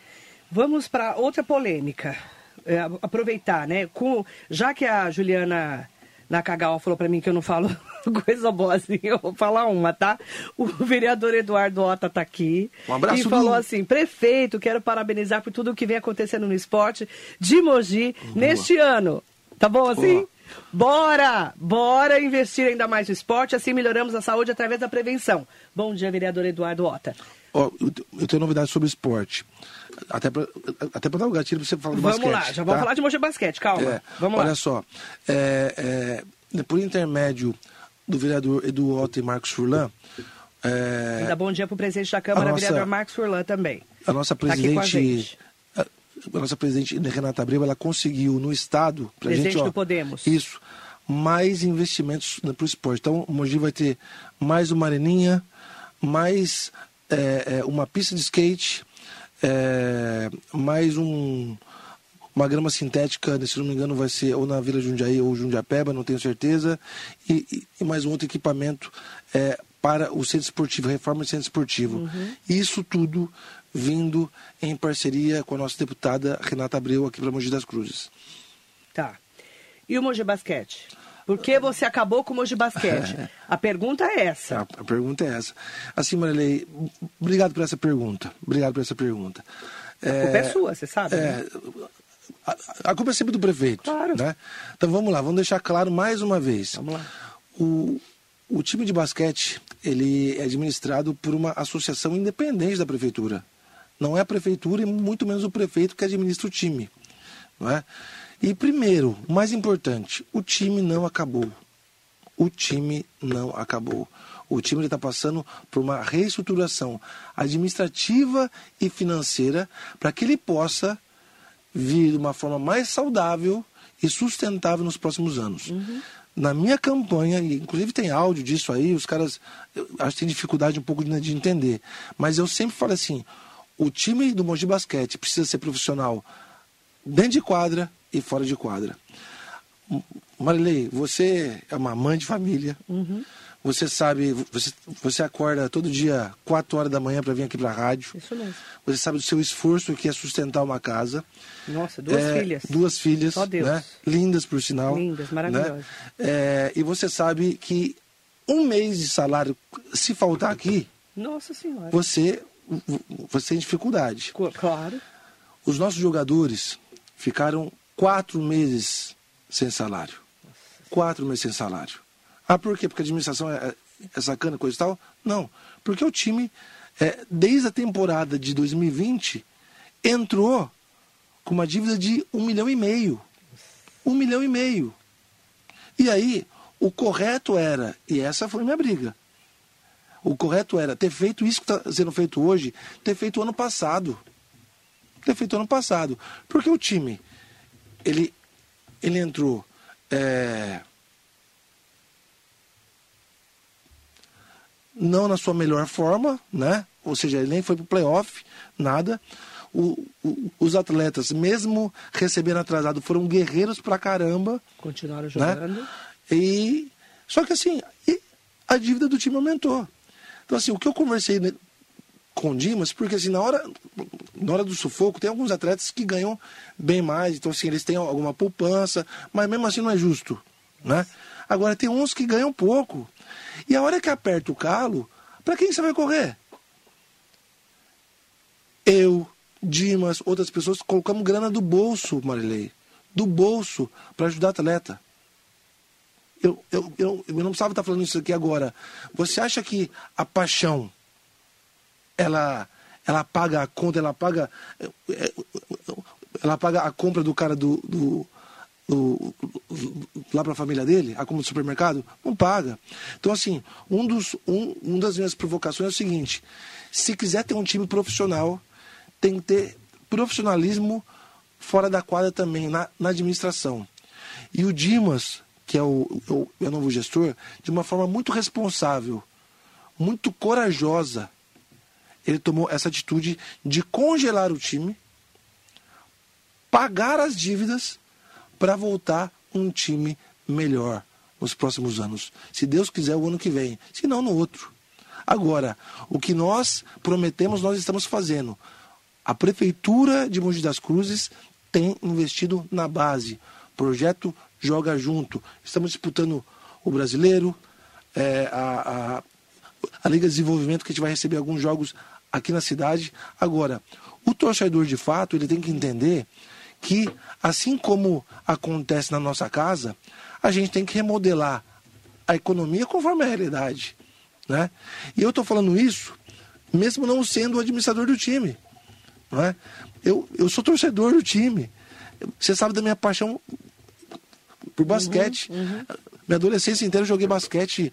Vamos para outra polêmica. É, aproveitar, né? Com, já que a Juliana Nakagawa falou para mim que eu não falo coisa boa assim, eu vou falar uma, tá? O vereador Eduardo Ota tá aqui. Um abraço. E falou assim: prefeito, quero parabenizar por tudo o que vem acontecendo no esporte de Mogi Boa. neste ano. Tá bom assim? Bora! Bora investir ainda mais no esporte, assim melhoramos a saúde através da prevenção. Bom dia, vereador Eduardo Ota. Oh, eu tenho novidade sobre esporte. Até para até dar o um gatilho para você falar do vamos basquete. Vamos lá, já vamos tá? falar de Mogi Basquete, calma. É, vamos olha lá. só, é, é, por intermédio do vereador Edu Otto e Marcos Furlan. É, Ainda bom dia para o presidente da Câmara, nossa, vereador Marcos Furlan também. A nossa presidente. Tá a, nossa presidente Renata Abreu, ela conseguiu no Estado. Pra presidente gente, ó, do Podemos. Isso. Mais investimentos para o esporte. Então, o Mogi vai ter mais uma areninha, mais é, é, uma pista de skate, é, mais um, uma grama sintética, se não me engano, vai ser ou na Vila Jundiaí ou Jundiapeba, não tenho certeza, e, e mais um outro equipamento é, para o centro esportivo, reforma do centro esportivo. Uhum. Isso tudo vindo em parceria com a nossa deputada Renata Abreu aqui para Mogi das Cruzes. Tá. E o Mogi Basquete? Por que você acabou com o Mogi Basquete? A pergunta é essa. A, a pergunta é essa. Assim, Marilei, obrigado por essa pergunta. Obrigado por essa pergunta. A é, culpa é sua, você sabe. É, né? a, a, culpa é sempre do prefeito. Claro. Né? Então vamos lá, vamos deixar claro mais uma vez. Vamos lá. O, o time de basquete ele é administrado por uma associação independente da prefeitura. Não é a prefeitura e muito menos o prefeito que administra o time. Não é? E primeiro, mais importante, o time não acabou. O time não acabou. O time está passando por uma reestruturação administrativa e financeira para que ele possa vir de uma forma mais saudável e sustentável nos próximos anos. Uhum. Na minha campanha, inclusive tem áudio disso aí, os caras acho que tem dificuldade um pouco de, de entender. Mas eu sempre falo assim: o time do Mogi Basquete precisa ser profissional dentro de quadra e fora de quadra. Marilei, você é uma mãe de família. Uhum. Você sabe, você, você acorda todo dia 4 horas da manhã para vir aqui para a rádio. Isso mesmo. Você sabe do seu esforço que é sustentar uma casa. Nossa, duas é, filhas. Duas filhas. Só Deus. Né? Lindas, por sinal. Lindas, né? maravilhosas. Né? É, e você sabe que um mês de salário, se faltar aqui, Nossa Senhora. Você, você tem dificuldade. Claro. Os nossos jogadores ficaram quatro meses sem salário. Quatro meses sem salário. Ah, por quê? Porque a administração é, é sacana, coisa e tal? Não. Porque o time, é, desde a temporada de 2020, entrou com uma dívida de um milhão e meio. Um milhão e meio. E aí, o correto era, e essa foi minha briga, o correto era ter feito isso que está sendo feito hoje, ter feito ano passado. Ter feito ano passado. Porque o time, ele, ele entrou é, não na sua melhor forma, né? Ou seja, ele nem foi para o playoff, nada. O, o, os atletas, mesmo recebendo atrasado, foram guerreiros pra caramba. Continuaram né? jogando. Né? E, só que assim, a dívida do time aumentou. Então, assim, o que eu conversei com o Dimas, porque assim, na hora, na hora do sufoco, tem alguns atletas que ganham bem mais, então assim, eles têm alguma poupança, mas mesmo assim não é justo, né? Agora tem uns que ganham pouco. E a hora que aperta o calo, para quem você vai correr? Eu, Dimas, outras pessoas colocamos grana do bolso, Marilei. Do bolso, para ajudar atleta. Eu, eu, eu, eu não precisava estar falando isso aqui agora. Você acha que a paixão, ela, ela paga a conta, ela paga, ela paga a compra do cara do, do do, lá para a família dele, a compra do supermercado? Não paga. Então, assim, um dos, um, um das minhas provocações é o seguinte: se quiser ter um time profissional, tem que ter profissionalismo fora da quadra também, na, na administração. E o Dimas, que é o, o, o novo gestor, de uma forma muito responsável, muito corajosa, ele tomou essa atitude de congelar o time, pagar as dívidas para voltar um time melhor nos próximos anos. Se Deus quiser, o ano que vem. Se não, no outro. Agora, o que nós prometemos, nós estamos fazendo. A Prefeitura de Mogi das Cruzes tem investido na base. Projeto Joga Junto. Estamos disputando o brasileiro, é, a, a, a Liga de Desenvolvimento, que a gente vai receber alguns jogos aqui na cidade. Agora, o torcedor de fato, ele tem que entender que, assim como acontece na nossa casa, a gente tem que remodelar a economia conforme a realidade. Né? E eu estou falando isso mesmo não sendo o administrador do time. Não é? eu, eu sou torcedor do time. Você sabe da minha paixão por basquete. Uhum, uhum. Minha adolescência inteira eu joguei basquete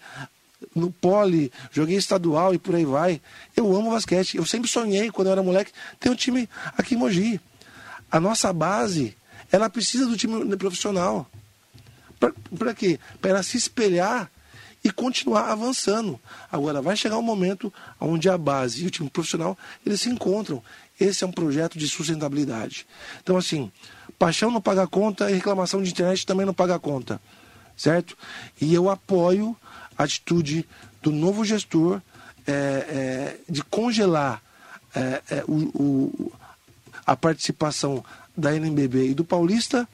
no pole, joguei estadual e por aí vai. Eu amo basquete. Eu sempre sonhei, quando eu era moleque, ter um time aqui em Mogi. A nossa base, ela precisa do time profissional. Para quê? Para ela se espelhar e continuar avançando. Agora, vai chegar um momento onde a base e o time profissional, eles se encontram. Esse é um projeto de sustentabilidade. Então, assim, paixão não paga conta e reclamação de internet também não paga conta. Certo? E eu apoio a atitude do novo gestor é, é, de congelar é, é o, o, a participação da NBB e do Paulista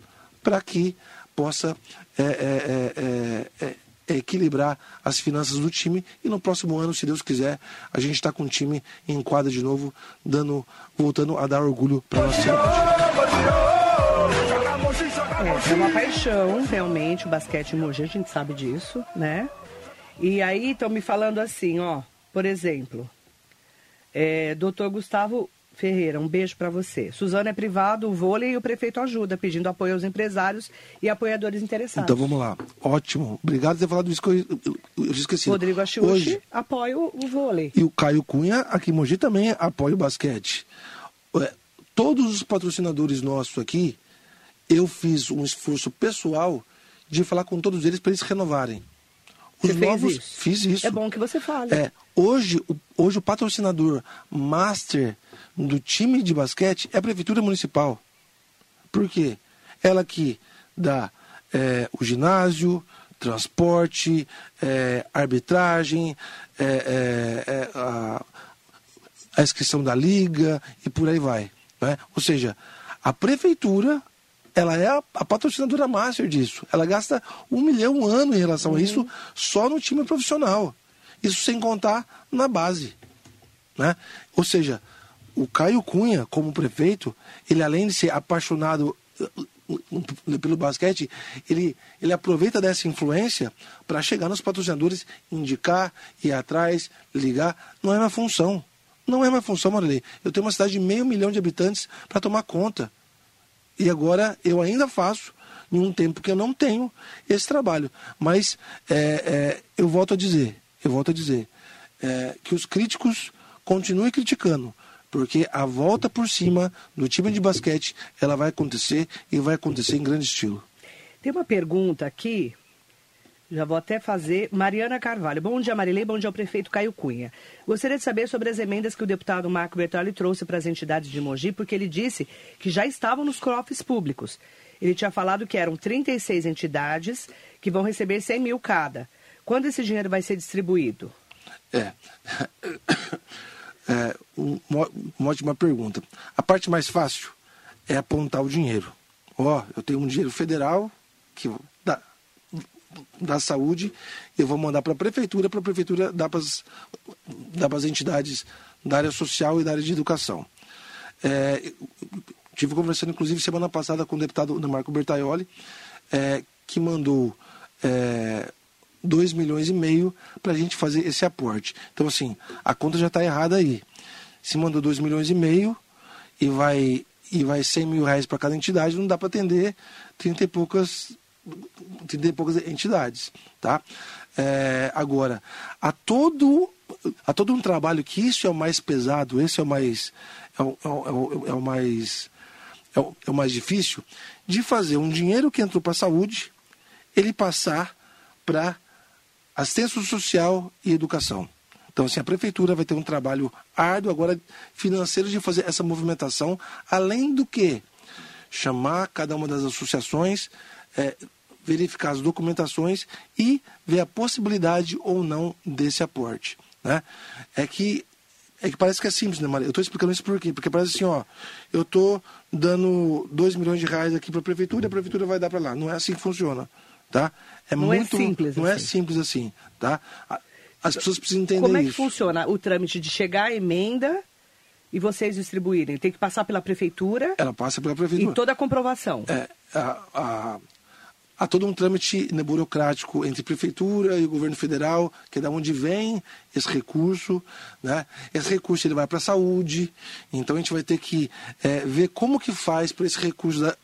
para que possa é, é, equilibrar as finanças do time e no próximo ano, se Deus quiser, a gente está com o time em quadra de novo, dando, voltando a dar orgulho para nossa é, é uma paixão, realmente, o basquete em Mogi, a gente sabe disso, né? E aí estão me falando assim, ó, por exemplo, é, doutor Gustavo Ferreira, um beijo para você. Suzana é privado, o vôlei e o prefeito ajuda, pedindo apoio aos empresários e apoiadores interessados. Então vamos lá. Ótimo. Obrigado por ter falado isso que eu, eu, esqueci. Rodrigo Achiuchi Hoje... apoia o, o vôlei. E o Caio Cunha, aqui em Mogi, também apoia o basquete. É, todos os patrocinadores nossos aqui, eu fiz um esforço pessoal de falar com todos eles para eles renovarem. Os você novos, isso? Fiz isso. É bom que você fale. É, hoje, o, hoje o patrocinador master do time de basquete é a Prefeitura Municipal. Por quê? Ela que dá é, o ginásio, transporte, é, arbitragem, é, é, é, a, a, inscrição da liga e por aí vai. Né? Ou seja, a prefeitura ela é a, a, patrocinadora master disso. Ela gasta um milhão um ano em relação uhum. a isso só no time profissional. Isso sem contar na base. Né? Ou seja, o Caio Cunha, como prefeito, ele além de ser apaixonado uh, uh, pelo basquete, ele, ele aproveita dessa influência para chegar nos patrocinadores, indicar, ir atrás, ligar. Não é uma função. Não é uma função, Marilei. Eu tenho uma cidade de meio milhão de habitantes para tomar conta. E agora eu ainda faço, em um tempo que eu não tenho esse trabalho. Mas é, é, eu volto a dizer, eu volto a dizer, é, que os críticos continuem criticando, porque a volta por cima do time de basquete ela vai acontecer e vai acontecer em grande estilo. Tem uma pergunta aqui, já vou até fazer. Mariana Carvalho. Bom dia, Marilei. Bom dia ao prefeito Caio Cunha. Gostaria de saber sobre as emendas que o deputado Marco Bertoli trouxe para as entidades de Mogi, porque ele disse que já estavam nos cofres públicos. Ele tinha falado que eram 36 entidades que vão receber 100 mil cada. Quando esse dinheiro vai ser distribuído? É. é, uma, uma ótima pergunta. A parte mais fácil é apontar o dinheiro. Ó, oh, eu tenho um dinheiro federal que da, saúde, eu vou mandar para a prefeitura, para a prefeitura dar para as entidades da área social e da área de educação. É, tive conversando, inclusive, semana passada com o deputado Marco Bertaioli, é, que mandou é, 2 milhões e meio para a gente fazer esse aporte. Então, assim, a conta já está errada aí. Se mandou 2 milhões e meio e vai, e vai 100 mil reais para cada entidade, não dá para atender 30 e poucas 30 e poucas entidades, tá? É, agora, a todo, a todo um trabalho que isso é o mais pesado, esse é o mais, é o, é o, é o mais é o, é o mais difícil, de fazer um dinheiro que entrou para a saúde, ele passar para assistência social e educação. Então, assim, a prefeitura vai ter um trabalho árduo agora financeiro de fazer essa movimentação, além do que chamar cada uma das associações, é, verificar as documentações e ver a possibilidade ou não desse aporte. Né? É que é que parece que é simples, né, Maria? Eu estou explicando isso por quê? Porque parece assim, ó, eu estou dando 2 milhões de reais aqui para a prefeitura e a prefeitura vai dar para lá. Não é assim que funciona, tá? É não é muito, é simples Não assim. é simples assim, tá? As pessoas precisam entender Como é que isso. funciona o trâmite de chegar a emenda e vocês distribuírem? Tem que passar pela prefeitura? Ela passa pela prefeitura. E toda a comprovação? É, a, a, há todo um trâmite burocrático entre prefeitura e o governo federal, que é da onde vem esse recurso, né? Esse recurso ele vai para a saúde, então a gente vai ter que é, ver como que faz para esse recurso da,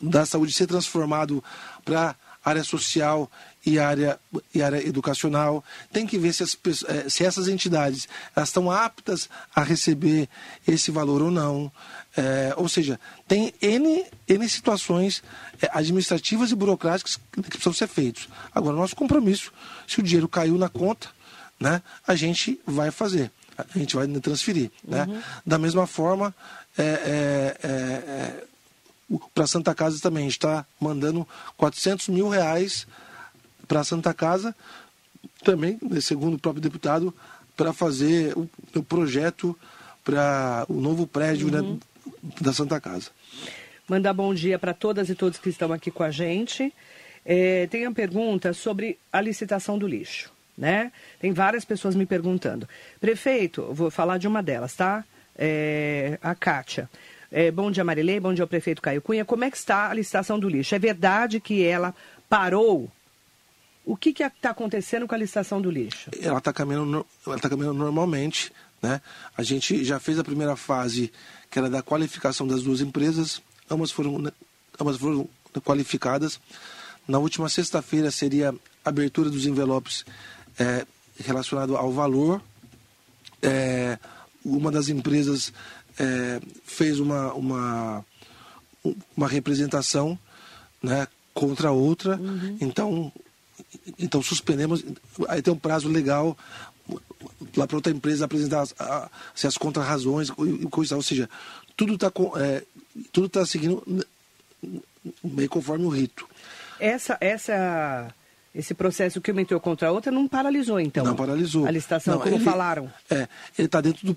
da saúde ser transformado para área social e área, e área educacional. Tem que ver se, as, eh, se essas entidades elas estão aptas a receber esse valor ou não. É, ou seja, tem N, N situações é, administrativas e burocráticas que, precisam ser feitos. Agora, nosso compromisso, se o dinheiro caiu na conta, né, a gente vai fazer, a gente vai transferir. Né? Uhum. Da mesma forma, é, para a Santa Casa também. A gente está mandando 400 mil reais para a Santa Casa, também, né, segundo o próprio deputado, para fazer o, o projeto para o novo prédio né, uhum. né, da Santa Casa. Mandar bom dia para todas e todos que estão aqui com a gente. É, tem uma pergunta sobre a licitação do lixo. Né? Tem várias pessoas me perguntando. Prefeito, vou falar de uma delas, tá? É, a Kátia. É, bom dia, Marilei. Bom dia ao prefeito Caio Cunha. Como é que está a licitação do lixo? É verdade que ela parou? O que está acontecendo com a licitação do lixo? Ela está caminhando, tá caminhando normalmente. Né? A gente já fez a primeira fase, que era da qualificação das duas empresas. Ambas foram, ambas foram qualificadas. Na última sexta-feira seria a abertura dos envelopes é, relacionado ao valor. É, uma das empresas é, fez uma, uma, uma representação né, contra outra, uhum. então, então suspendemos, aí tem um prazo legal lá para outra empresa apresentar as, a, as contrarrazões e coisa, ou seja, tudo está é, tudo tá seguindo meio conforme o rito. Essa, essa esse processo que uma entrou contra a outra não paralisou, então? Não paralisou. A licitação, não, como ele, falaram? É, ele está dentro, do,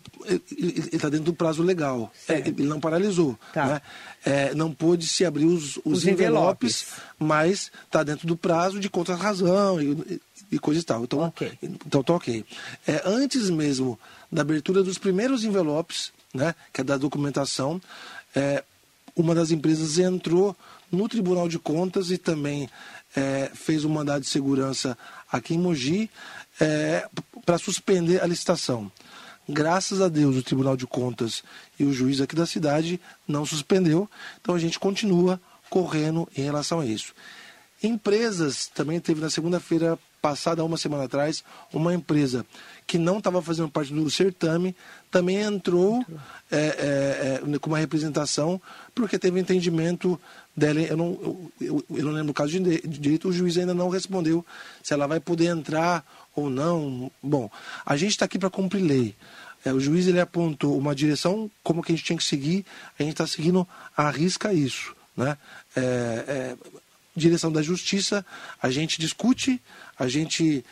ele, tá dentro do prazo legal. É, ele não paralisou. Tá. Né? É, não pôde se abrir os, os, os envelopes, envelopes, mas está dentro do prazo de contra-razão e, e, coisa e tal. Então, okay. então tá ok. É, antes mesmo da abertura dos primeiros envelopes, né, que é da documentação, é, uma das empresas entrou no Tribunal de Contas e também é, fez um mandado de segurança aqui em Mogi é, para suspender a licitação. Graças a Deus, o Tribunal de Contas e o juiz aqui da cidade não suspendeu, então a gente continua correndo em relação a isso. Empresas, também teve na segunda-feira passada, uma semana atrás, uma empresa que não estava fazendo parte do certame também entrou, É, é, é, com uma representação, porque teve entendimento dela. Eu não, eu, eu, eu não lembro o caso de, de direito, o juiz ainda não respondeu se ela vai poder entrar ou não. Bom, a gente está aqui para cumprir lei. É, o juiz ele apontou uma direção como que a gente tinha que seguir, a gente está seguindo a risca isso. Né? É, é, direção da justiça, a gente discute, a gente,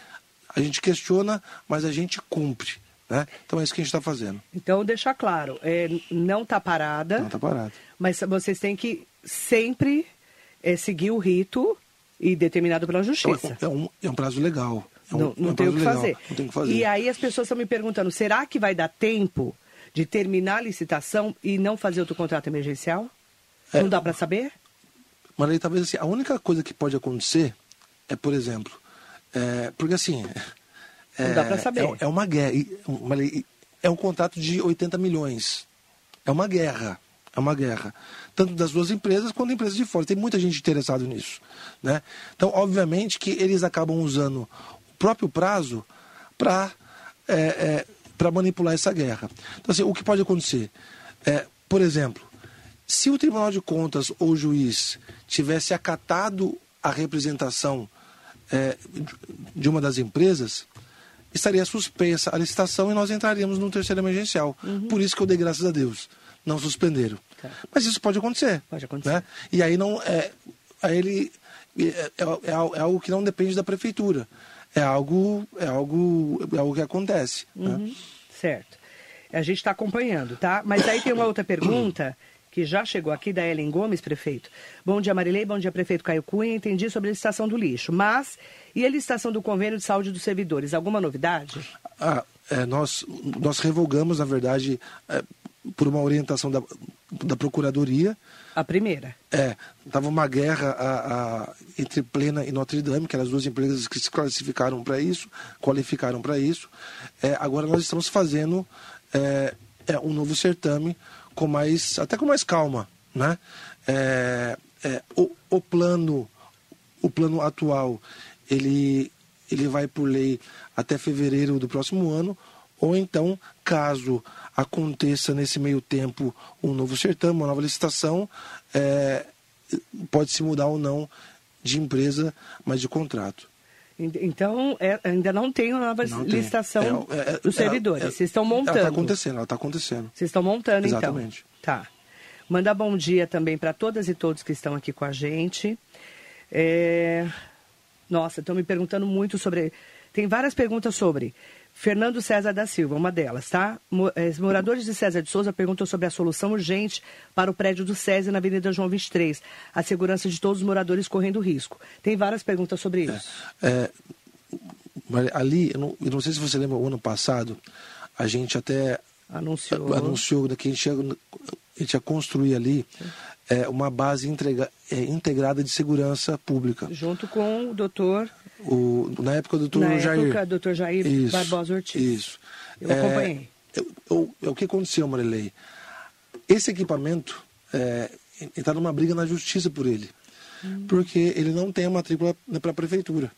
a gente questiona, mas a gente cumpre. Né? Então é isso que a gente está fazendo. Então, deixar claro, é, não está parada. Não está parada. Mas vocês têm que sempre é, seguir o rito e determinado pela justiça. É, é um, é um prazo legal. É um, não, não, é um tem o que fazer. não tem o que fazer. E aí as pessoas estão me perguntando, será que vai dar tempo de terminar a licitação e não fazer outro contrato emergencial? É. não dá para saber? Mas aí talvez assim, a única coisa que pode acontecer é, por exemplo, é, porque assim, não dá para saber. É, é, uma guerra. É um contrato de 80 milhões. É uma guerra. É uma guerra. Tanto das duas empresas quanto da empresa de fora. Tem muita gente interessada nisso. Né? Então, obviamente que eles acabam usando o próprio prazo para é, é, para manipular essa guerra. Então, assim, o que pode acontecer? É, por exemplo, se o Tribunal de Contas ou o juiz tivesse acatado a representação é, de uma das empresas, estaria suspensa a licitação e nós entraríamos no terceiro emergencial. Uhum. Por isso que eu dei graças a Deus. Não suspenderam. Tá. Mas isso pode acontecer. Pode acontecer. Né? E aí não é, aí ele é, é, é, é, algo que não depende da prefeitura. É algo, é algo, é algo que acontece. Né? Uhum. Né? Certo. A gente está acompanhando, tá? Mas aí tem uma outra pergunta que já chegou aqui da Ellen Gomes, prefeito. Bom dia, Marilei. Bom dia, prefeito Caio Cunha. Entendi sobre a licitação do lixo. Mas e a licitação do convênio de saúde dos servidores? Alguma novidade? Ah, é, nós, nós revogamos, na verdade, é, por uma orientação da, da Procuradoria. A primeira? É. Estava uma guerra a, a, entre Plena e Notre Dame, que eram as duas empresas que se classificaram para isso, qualificaram para isso. É, agora nós estamos fazendo é, é, um novo certame com mais, até com mais calma, né? É, é, o, o, plano, o plano atual, ele, ele vai por lei até fevereiro do próximo ano, ou então, caso aconteça nesse meio tempo um novo certame, uma nova licitação, é, pode se mudar ou não de empresa, mas de contrato. Então, é, ainda não tem uma nova não licitação é, é, é, dos servidores. É, Vocês estão montando. Ela está acontecendo, ela está acontecendo. Vocês estão montando, então. Exatamente. então. Tá. Mandar bom dia também para todas e todos que estão aqui com a gente. É... Nossa, estão me perguntando muito sobre. Tem várias perguntas sobre. Fernando César da Silva, uma delas, tá? Eh, moradores de César de Souza perguntam sobre a solução urgente para o prédio do SESI na Avenida João 23. A segurança de todos os moradores correndo risco. Tem várias perguntas sobre isso. É, é, ali, eu não, eu não, sei se você lembra, o ano passado, a gente até anunciou, anunciou que a gente ia, a gente ia construir ali é, uma base é, integrada de segurança pública. Junto com o doutor o, na época do doutor na Jair. época, doutor Jair isso, Barbosa Ortiz. Isso. Eu é, acompanhei. Eu, é o que aconteceu, Marilei? Esse equipamento é, está numa briga na justiça por ele. Hum. Porque ele não tem a matrícula para a prefeitura.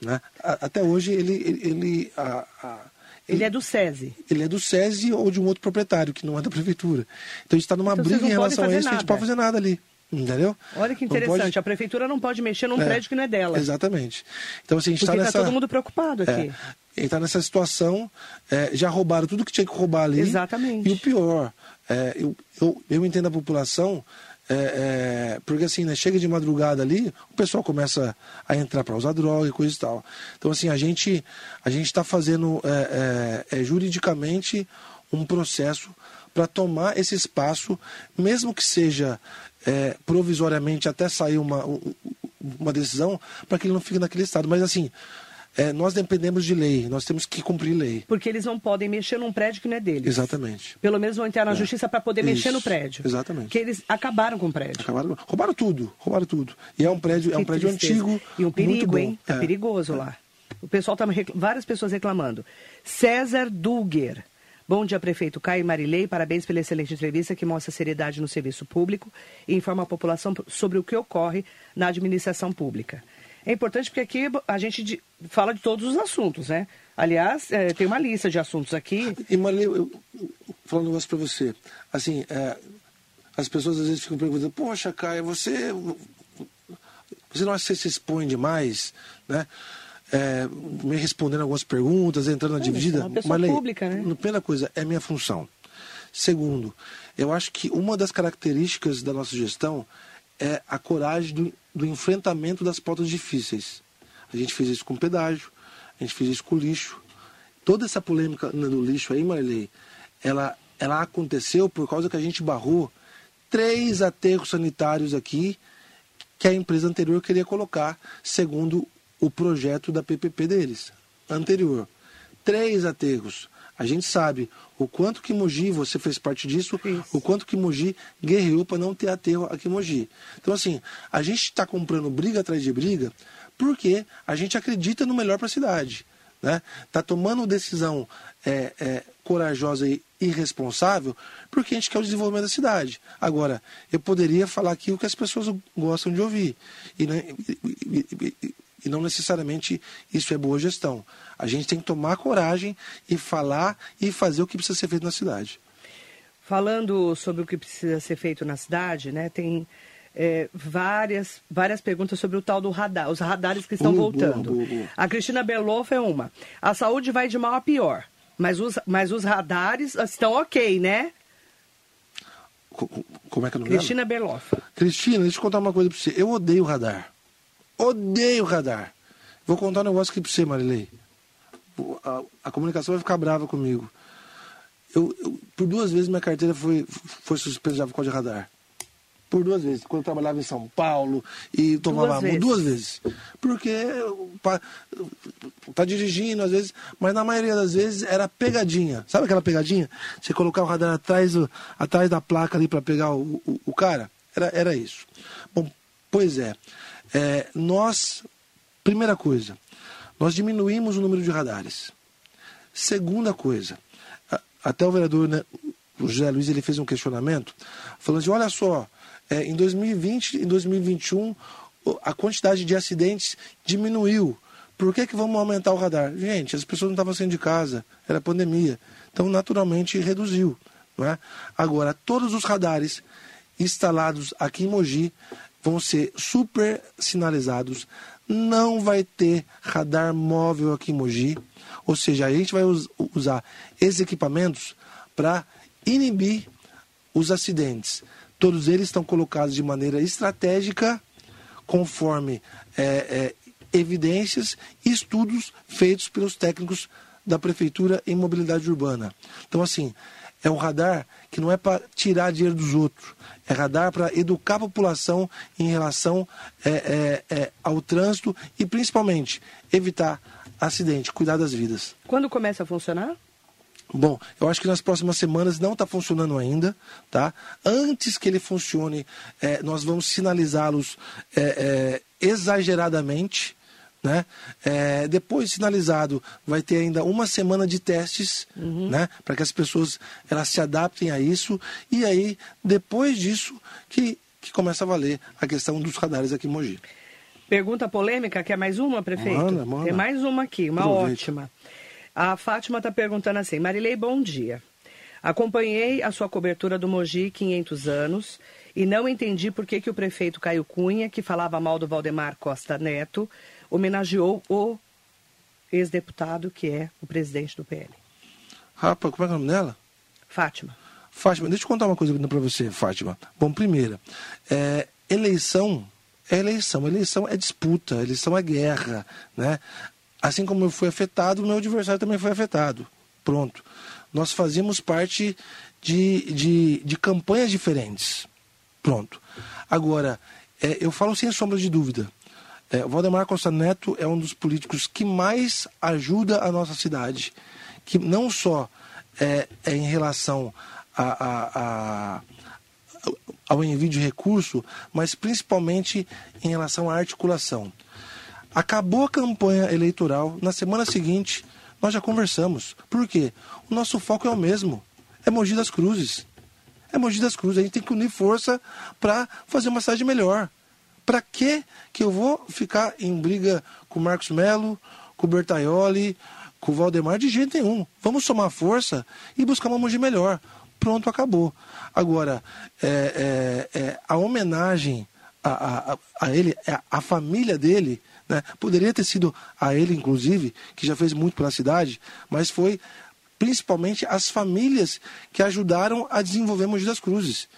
Né? até hoje ele. ele, ele a, a, ele é do SESI. Ele é do SESI ou de um outro proprietário, que não é da prefeitura. Então a gente está numa então, briga em relação a isso, nada. a gente não pode fazer nada ali. Entendeu? Olha que interessante, pode... a prefeitura não pode mexer num é, prédio que não é dela. Exatamente. Então, assim, a gente está tá nessa... todo mundo preocupado aqui. É, ele está nessa situação, é, já roubaram tudo que tinha que roubar ali. Exatamente. E o pior, é, eu, eu, eu entendo a população, é, é, porque assim, né, chega de madrugada ali, o pessoal começa a entrar para usar droga e coisa e tal. Então, assim, a gente a gente está fazendo juridicamente um processo para tomar esse espaço, mesmo que seja é, provisoriamente até sair uma, uma decisão, para que ele não fique naquele estado. Mas assim, é, nós dependemos de lei, nós temos que cumprir lei. Porque eles não podem mexer num prédio que não é deles. Exatamente. Pelo menos vão entrar na é. justiça para poder Isso. mexer no prédio. Exatamente. Porque eles acabaram com o prédio. Acabaram, roubaram tudo, roubaram tudo. E é um prédio, é um prédio antigo. E um perigo, hein? É, é perigoso lá. O pessoal tá várias pessoas reclamando. César Dugger Bom dia, prefeito Caio Marilei. Parabéns pela excelente entrevista que mostra seriedade no serviço público e informa a população sobre o que ocorre na administração pública. É importante porque aqui a gente fala de todos os assuntos, né? Aliás, é, tem uma lista de assuntos aqui. E Marilei, eu, eu, falar um negócio para você. Assim, é, as pessoas às vezes ficam perguntando, poxa, Caio, você, você não acha que você se expõe demais, né? É, me respondendo algumas perguntas, entrando na dividida. É uma pessoa mas, pública, né? Primeira coisa, é minha função. Segundo, eu acho que uma das características da nossa gestão é a coragem do, do enfrentamento das pautas difíceis. A gente fez isso com pedágio, a gente fez isso com lixo. Toda essa polêmica do lixo aí, Marilei, ela, ela aconteceu por causa que a gente barrou três aterros sanitários aqui que a empresa anterior queria colocar, segundo o projeto da PPP deles, anterior. Três aterros. A gente sabe o quanto que Mogi, você fez parte disso, Isso. o quanto que Mogi guerreou para não ter aterro aqui em Mogi. Então, assim, a gente está comprando briga atrás de briga porque a gente acredita no melhor para a cidade. Né? Tá tomando decisão é, é, corajosa e irresponsável porque a gente quer o desenvolvimento da cidade. Agora, eu poderia falar aqui o que as pessoas gostam de ouvir. E, né, e, e, E não necessariamente isso é boa gestão. A gente tem que tomar coragem e falar e fazer o que precisa ser feito na cidade. Falando sobre o que precisa ser feito na cidade, né, tem é, várias, várias perguntas sobre o tal do radar, os radares que estão uh, voltando. Boa, boa, boa. A Cristina Beloff é uma. A saúde vai de mal a pior, mas os, mas os radares estão ok, né? Como é que é o nome Cristina Beloff. Cristina, deixa eu contar uma coisa pra você. Eu odeio radar. Odeio radar. Vou contar um negócio aqui pra você, Marilei. A, a comunicação vai ficar brava comigo. Eu, eu, por duas vezes minha carteira foi, foi suspensa por causa de radar. Por duas vezes. Quando eu trabalhava em São Paulo e tomava duas vezes. duas vezes. Porque tá dirigindo, às vezes, mas na maioria das vezes era pegadinha. Sabe aquela pegadinha? Você colocar o radar atrás, atrás da placa ali para pegar o, o, o, cara? Era, era isso. Bom, pois é. É. Nós, primeira coisa, nós diminuímos o número de radares. Segunda coisa, até o vereador, né, o José Luiz, ele fez um questionamento, falando assim, olha só, é, em 2020 e 2021 a quantidade de acidentes diminuiu. Por que, que vamos aumentar o radar? Gente, as pessoas não estavam saindo de casa, era pandemia. Então, naturalmente, reduziu. Não é? Agora, todos os radares instalados aqui em Mogi vão ser super sinalizados. Não vai ter radar móvel aqui em Mogi. Ou seja, a gente vai usar esses equipamentos para inibir os acidentes. Todos eles estão colocados de maneira estratégica, conforme é, é, evidências e estudos feitos pelos técnicos da Prefeitura em Mobilidade Urbana. Então, assim, é um radar que não é para tirar dinheiro dos outros, é radar para educar a população em relação é, é, é, ao trânsito e, principalmente, evitar acidente, cuidar das vidas. Quando começa a funcionar? Bom, eu acho que nas próximas semanas não está funcionando ainda, tá? Antes que ele funcione, é, nós vamos sinalizá-los é, exageradamente, né? É, depois sinalizado, vai ter ainda uma semana de testes, uhum. né? Para que as pessoas elas se adaptem a isso e aí depois disso que que começa a valer a questão dos radares aqui em Mogi. Pergunta polêmica, quer mais uma, prefeito? Manda, manda. Tem mais uma aqui, uma Aproveita. ótima. A Fátima está perguntando assim: Marilei, bom dia. Acompanhei a sua cobertura do Mogi 500 anos e não entendi por que, que o prefeito Caio Cunha, que falava mal do Valdemar Costa Neto, homenageou o ex-deputado que é o presidente do PL. Rapaz, como é, é o nome dela? Fátima. Fátima, deixa eu contar uma coisa para você, Fátima. Bom, primeira, é, eleição é eleição. Eleição é disputa, eleição é guerra. Né? Assim como eu fui afetado, meu adversário também foi afetado. Pronto. Nós fazíamos parte de, de, de campanhas diferentes. Pronto. Agora, é, eu falo sem sombra de dúvida. É, Valdemar Costa Neto é um dos políticos que mais ajuda a nossa cidade. Que não só é, é em relação a, a, a ao envio de recurso, mas principalmente em relação à articulação. Acabou a campanha eleitoral, na semana seguinte nós já conversamos. Por quê? O nosso foco é o mesmo. É Mogi das Cruzes. É Mogi das Cruzes. A gente tem que unir força para fazer uma cidade melhor. Para que que eu vou ficar em briga com o Marcos Melo, com o Bertaioli, com o Valdemar? De jeito nenhum. Vamos somar força e buscar uma Mogi melhor pronto, acabou. Agora, é, é, é, a homenagem a, a, a ele, a, a família dele, né, poderia ter sido a ele, inclusive, que já fez muito pela cidade, mas foi principalmente as famílias que ajudaram a desenvolver Mogi das Cruzes.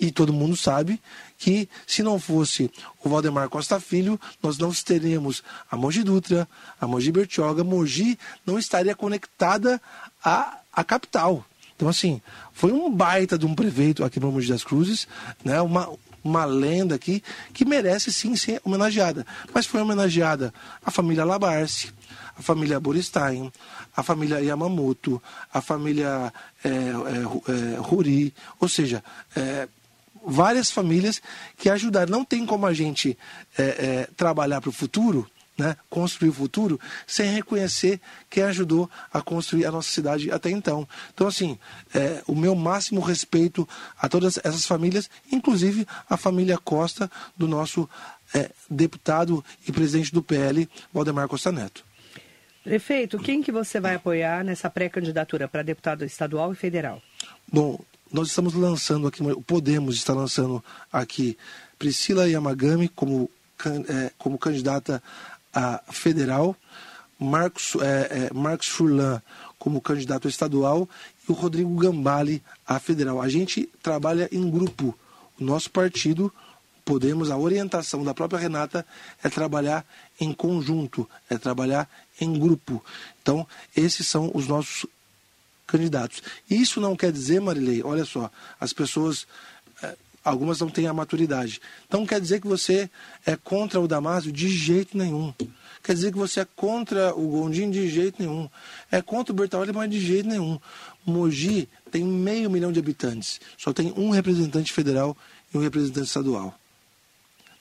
E todo mundo sabe que se não fosse o Valdemar Costa Filho, nós não teríamos a Mogi Dutra, a Mogi Bertioga, Mogi não estaria conectada à, à capital. Então, assim, foi um baita de um prefeito aqui no Mogi das Cruzes, né? Uma, uma lenda aqui que merece sim ser homenageada. Mas foi homenageada a família Labarce, a família Boristein, a família Yamamoto, a família é, é, é, Ruri, ou seja, é, várias famílias que ajudaram. Não tem como a gente é, é, trabalhar para o futuro né, construir o futuro sem reconhecer quem ajudou a construir a nossa cidade até então. Então, assim, é, o meu máximo respeito a todas essas famílias, inclusive a família Costa, do nosso é, deputado e presidente do PL, Valdemar Costa Neto. Prefeito, quem que você vai apoiar nessa pré-candidatura para deputado estadual e federal? Bom, nós estamos lançando aqui, podemos estar lançando aqui Priscila Yamagami como, é, como candidata a federal, Marcos, é, é, Marcos Furlan como candidato estadual e o Rodrigo Gambale a federal. A gente trabalha em grupo. O nosso partido, Podemos, a orientação da própria Renata é trabalhar em conjunto, é trabalhar em grupo. Então, esses são os nossos candidatos. Isso não quer dizer, Marilei, olha só, as pessoas, eh, algumas não têm a maturidade. Então quer dizer que você é contra o Damásio de jeito nenhum. Quer dizer que você é contra o Gondim de jeito nenhum. É contra o Bertolli, mas de jeito nenhum. Mogi tem meio milhão de habitantes. Só tem um representante federal e um representante estadual.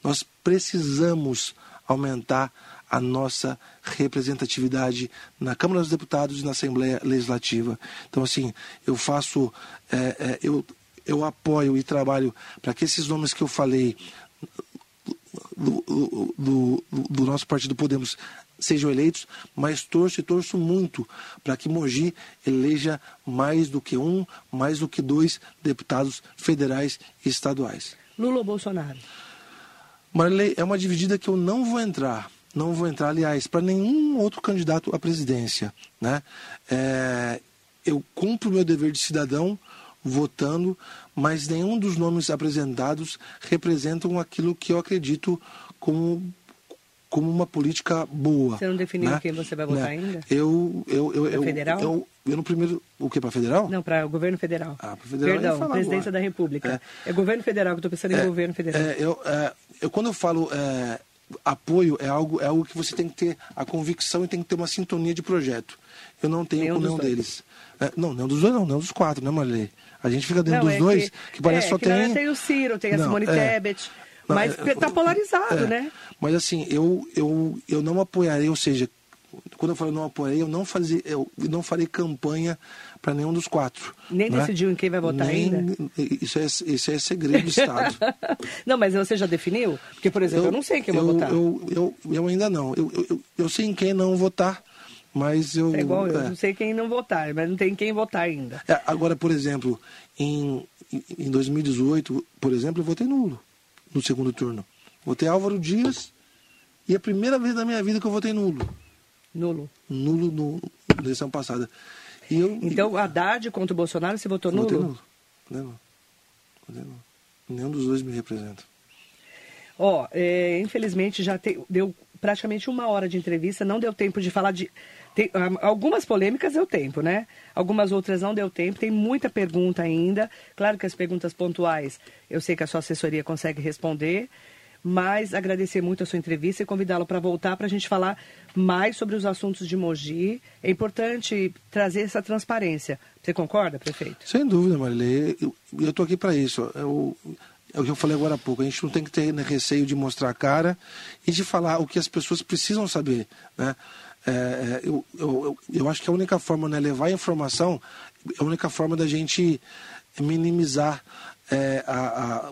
Nós precisamos aumentar a nossa representatividade na Câmara dos Deputados e na Assembleia Legislativa. Então, assim, eu faço, é, é, eu, eu apoio e trabalho para que esses nomes que eu falei do, do, do, nosso partido Podemos sejam eleitos, mas torço e torço muito para que Mogi eleja mais do que um, mais do que dois deputados federais e estaduais. Lula ou Bolsonaro? Marilei, é uma dividida que eu não vou entrar não vou entrar, aliás, para nenhum outro candidato à presidência. Né? É, eu cumpro o meu dever de cidadão votando, mas nenhum dos nomes apresentados representam aquilo que eu acredito como como uma política boa. Você não definiu né? quem você vai votar né? ainda? Eu, eu, eu, eu, federal? Eu, eu, no primeiro, o que para federal? Não, para o governo federal. Ah, para federal. Perdão, presidência agora. da República. É, é governo federal que eu estou pensando é, em governo federal. É, eu, é, eu quando eu falo é, apoio é algo, é algo que você tem que ter a convicção e tem que ter uma sintonia de projeto. Eu não tenho nenhum com nenhum deles. É, não, nenhum dos dois não, nenhum dos quatro, né, Marley? A gente fica dentro não, dos é dois, que, que parece é, só que tem... tem o Ciro, tem a não, Simone é, Tebet, mas está é, polarizado, é, né? Mas assim, eu, eu, eu não apoiarei, ou seja, quando eu falo não apoiarei, eu não, fazia, eu não farei campanha para nenhum dos quatro. Nem né? decidiu em quem vai votar Nem, ainda? Isso é, isso é segredo do Estado. não, mas você já definiu? Porque, por exemplo, eu, eu não sei em quem eu, vou votar. Eu, eu, eu ainda não. Eu, eu, eu sei em quem não votar, mas eu... É igual eu, é. não sei quem não votar, mas não tem quem votar ainda. É, agora, por exemplo, em, em 2018, por exemplo, eu votei nulo no segundo turno. Votei Álvaro Dias e é a primeira vez na minha vida que eu votei nulo. Nulo? Nulo no, na eleição passada. Eu, então, Haddad contra o Bolsonaro, você votou nulo? nulo. nulo. nulo. Nenhum dos dois me representa. Ó, oh, é, infelizmente já te, deu praticamente uma hora de entrevista, não deu tempo de falar de. Tem, algumas polêmicas deu tempo, né? Algumas outras não deu tempo. Tem muita pergunta ainda. Claro que as perguntas pontuais eu sei que a sua assessoria consegue responder mas agradecer muito a sua entrevista e convidá-lo para voltar para a gente falar mais sobre os assuntos de Mogi. É importante trazer essa transparência. Você concorda, prefeito? Sem dúvida, Marilê. Eu estou aqui para isso. Eu, é o que eu falei agora há pouco. A gente não tem que ter receio de mostrar a cara e de falar o que as pessoas precisam saber. Né? É, é eu, eu, eu acho que a única forma, né, levar a informação, é a única forma da gente minimizar é, a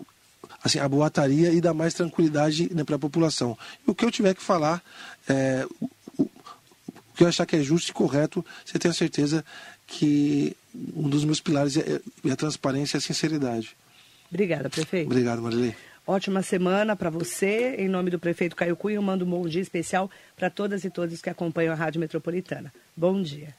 assim, a boataria e dar mais tranquilidade né, para a população. E o que eu tiver que falar, é, o, o, que eu achar que é justo e correto, você tenha certeza que um dos meus pilares é, é a transparência e a sinceridade. Obrigada, prefeito. Obrigado, Marilei. Ótima semana para você. Em nome do prefeito Caio Cunha, eu mando um bom dia especial para todas e todos que acompanham a Rádio Metropolitana. Bom dia.